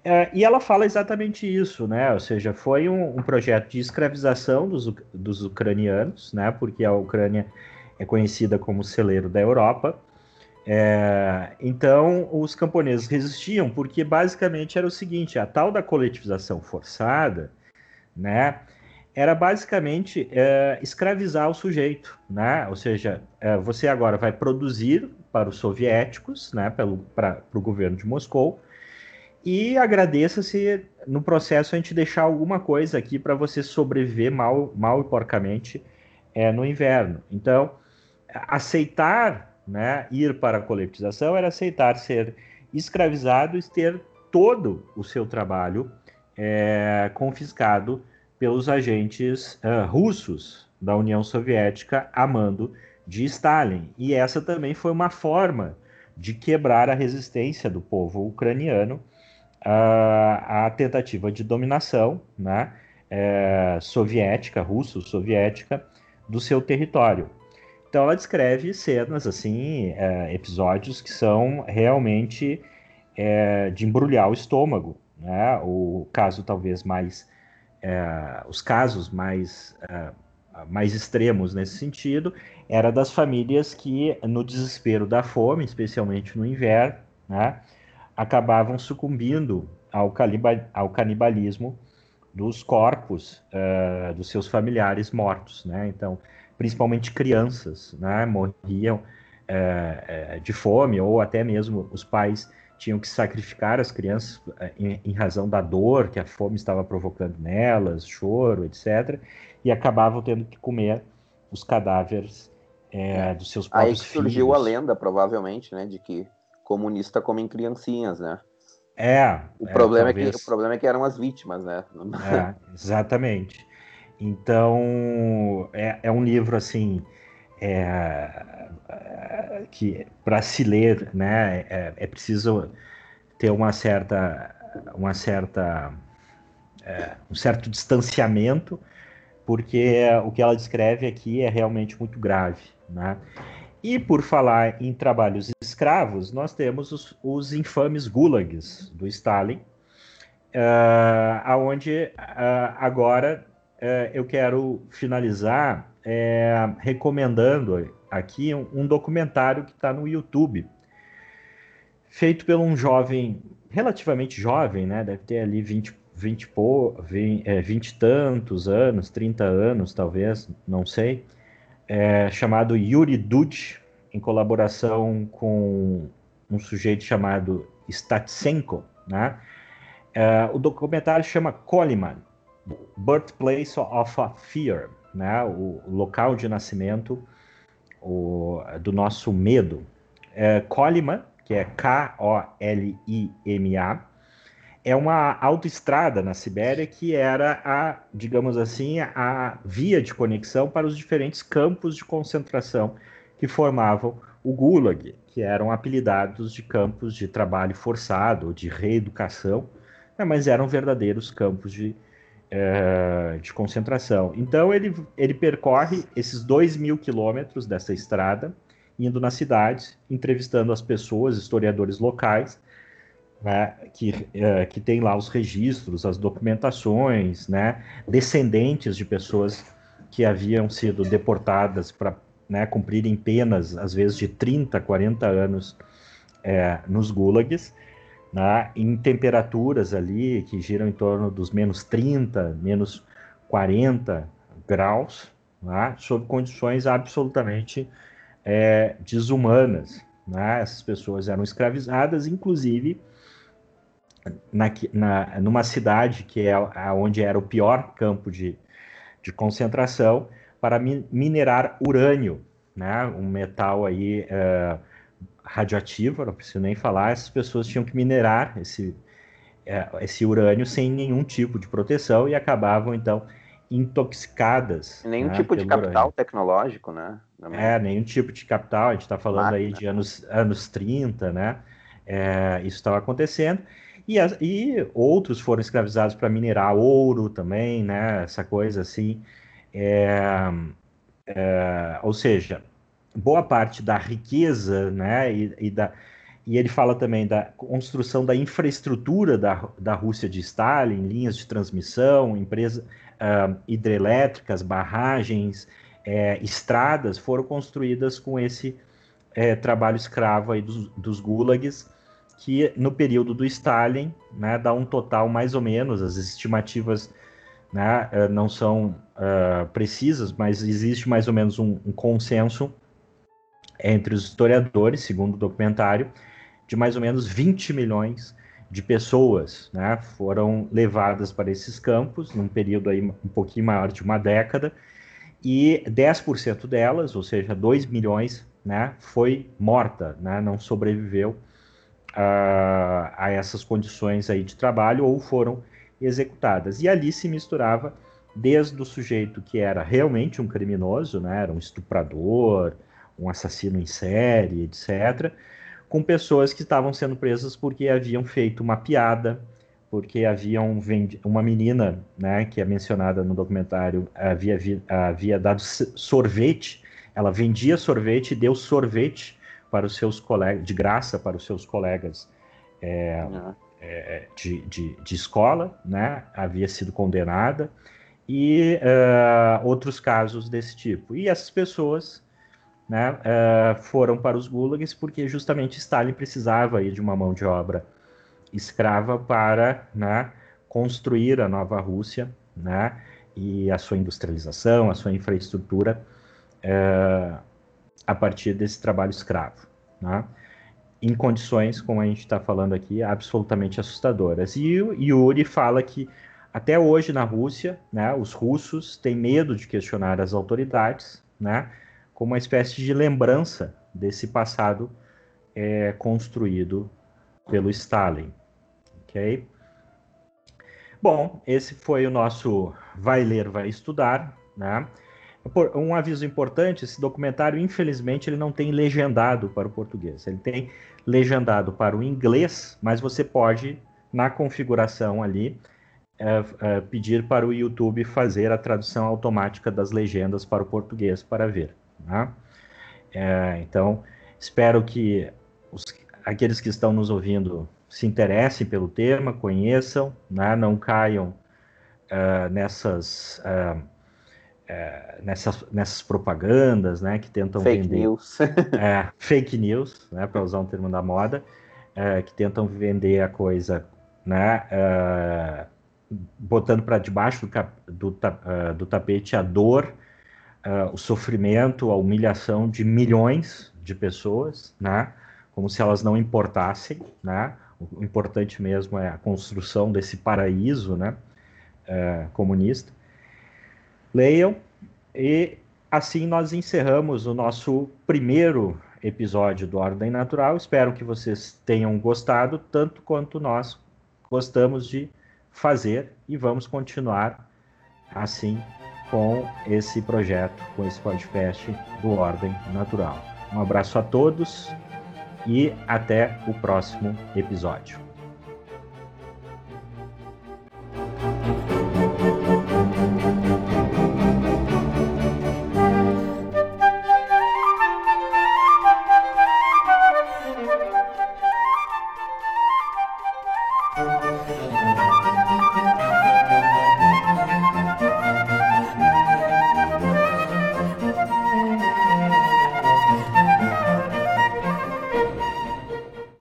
É, e ela fala exatamente isso, né? Ou seja, foi um, um projeto de escravização dos, dos, ucranianos, né? Porque a Ucrânia é conhecida como celeiro da Europa. É, então, os camponeses resistiam porque basicamente era o seguinte: a tal da coletivização forçada, né? Era basicamente é, escravizar o sujeito, né? Ou seja, é, você agora vai produzir para os soviéticos, né? Para o governo de Moscou e agradeça se no processo a gente deixar alguma coisa aqui para você sobreviver mal, mal e porcamente é, no inverno. Então, aceitar, né? Ir para a coletização era aceitar ser escravizado e ter todo o seu trabalho confiscado pelos agentes uh, russos da União Soviética a mando de Stalin. E essa também foi uma forma de quebrar a resistência do povo ucraniano uh, à tentativa de dominação né, uh, soviética, russo-soviética, do seu território. Então ela descreve cenas, assim, é, episódios que são realmente de embrulhar o estômago. Né? O caso talvez mais é, os casos mais, é, mais extremos nesse sentido era das famílias que, no desespero da fome, especialmente no inverno, né, acabavam sucumbindo ao, ao canibalismo dos corpos uh, dos seus familiares mortos, né? Então, principalmente crianças, né? Morriam de fome ou até mesmo os pais tinham que sacrificar as crianças eh, em, em, razão da dor que a fome estava provocando nelas, choro, etc. E acabavam tendo que comer os cadáveres é, dos seus próprios Aí que surgiu a lenda, provavelmente, né, de que comunista comem criancinhas, né? É. O, é, problema, talvez... é que, o problema é que eram as vítimas, né? *laughs* É, exatamente. Então, é, é um livro, assim, é, é que para se ler, né, é, é, preciso ter uma certa, uma certa, é, um certo distanciamento, porque o que ela descreve aqui é realmente muito grave, né? E por falar em trabalhos escravos, nós temos os, os infames gulags do Stalin, uh, aonde uh, agora uh, eu quero finalizar uh, recomendando aqui um, um documentário que está no YouTube, feito por um jovem, relativamente jovem, né? Deve ter ali 20, 20, 20, é, 20 e tantos anos, 30 anos talvez, não sei é, chamado Yuri Dud, em colaboração com um sujeito chamado Statsenko. Né? É, o documentário chama Coleman, Birthplace of a Fear, né? o local de nascimento o, do nosso medo. É, que é K-O-L-I-M-A, é uma autoestrada na Sibéria que era a, digamos assim, a via de conexão para os diferentes campos de concentração que formavam o Gulag, que eram apelidados de campos de trabalho forçado, de reeducação, né, mas eram verdadeiros campos de, é, de concentração. Então ele, ele percorre esses dois mil quilômetros dessa estrada, indo nas cidades, entrevistando as pessoas, historiadores locais, né, que, é, que tem lá os registros, as documentações, né, descendentes de pessoas que haviam sido deportadas para né, cumprirem penas, às vezes de 30, 40 anos é, nos gulags, né, em temperaturas ali que giram em torno dos menos 30, menos 40 graus, né, sob condições absolutamente é, desumanas. Né? Essas pessoas eram escravizadas, inclusive na, na, numa cidade que é onde era o pior campo de, de concentração para minerar urânio, né? um metal aí uh, radioativo, não preciso nem falar, essas pessoas tinham que minerar esse, uh, esse urânio sem nenhum tipo de proteção e acabavam então intoxicadas. Nenhum né, tipo de capital urânio. tecnológico, né? Também. É, nenhum tipo de capital, a gente está falando Máquina. aí de anos, anos 30, né? É, isso estava acontecendo. E, as, e outros foram escravizados para minerar ouro também, né? Essa coisa assim. É, é, ou seja, boa parte da riqueza, né? E, e, da, e ele fala também da construção da infraestrutura da, da Rússia de Stalin, linhas de transmissão, empresas uh, hidrelétricas, barragens, é, estradas foram construídas com esse é, trabalho escravo aí dos, dos gulags que no período do Stalin, né, dá um total mais ou menos, as estimativas né, eh, não são uh, precisas, mas existe mais ou menos um, um, consenso entre os historiadores, segundo o documentário, de mais ou menos 20 milhões de pessoas né, foram levadas para esses campos, num período aí um pouquinho maior de uma década, e 10% delas, ou seja, 2 milhões, né, foi morta, né, não sobreviveu a, a essas condições aí de trabalho ou foram executadas. E ali se misturava desde o sujeito que era realmente um criminoso, né, era um estuprador, um assassino em série, etc., com pessoas que estavam sendo presas porque haviam feito uma piada, porque haviam vendido uma menina, né, que é mencionada no documentário, havia, havia dado sorvete, ela vendia sorvete e deu sorvete para os seus colegas, de graça para os seus colegas é, uhum. é, de, de, de, escola, né? Havia sido condenada e uh, outros casos desse tipo. E essas pessoas né, uh, foram para os gulags porque justamente Stalin precisava aí de uma mão de obra escrava para né, construir a nova Rússia, né? E a sua industrialização, a sua infraestrutura. Uh, a partir desse trabalho escravo, né? em condições, como a gente está falando aqui, absolutamente assustadoras. E o Yuri fala que até hoje na Rússia, né, os russos têm medo de questionar as autoridades, né, como uma espécie de lembrança desse passado é, construído pelo Stalin. ok? Bom, esse foi o nosso Vai Ler, Vai Estudar, né? Um aviso importante, esse documentário, infelizmente, ele não tem legendado para o português. Ele tem legendado para o inglês, mas você pode, na configuração ali, é, é, pedir para o YouTube fazer a tradução automática das legendas para o português para ver. Né? É, então, espero que os, aqueles que estão nos ouvindo se interessem pelo tema, conheçam, né? não caiam uh, nessas, uh, uh, nessas, nessas propagandas né? que tentam fake vender. News. *laughs* é, fake news, né? para usar um termo da moda, que tentam vender a coisa né? botando para debaixo do, do, do, tapete a dor, o sofrimento, a humilhação de milhões de pessoas, né? como se elas não importassem, né? O importante mesmo é a construção desse paraíso, né? É, comunista. Leiam e assim nós encerramos o nosso primeiro episódio do Ordem Natural. Espero que vocês tenham gostado tanto quanto nós gostamos de fazer e vamos continuar assim com esse projeto, com esse podcast do Ordem Natural. Um abraço a todos e até o próximo episódio.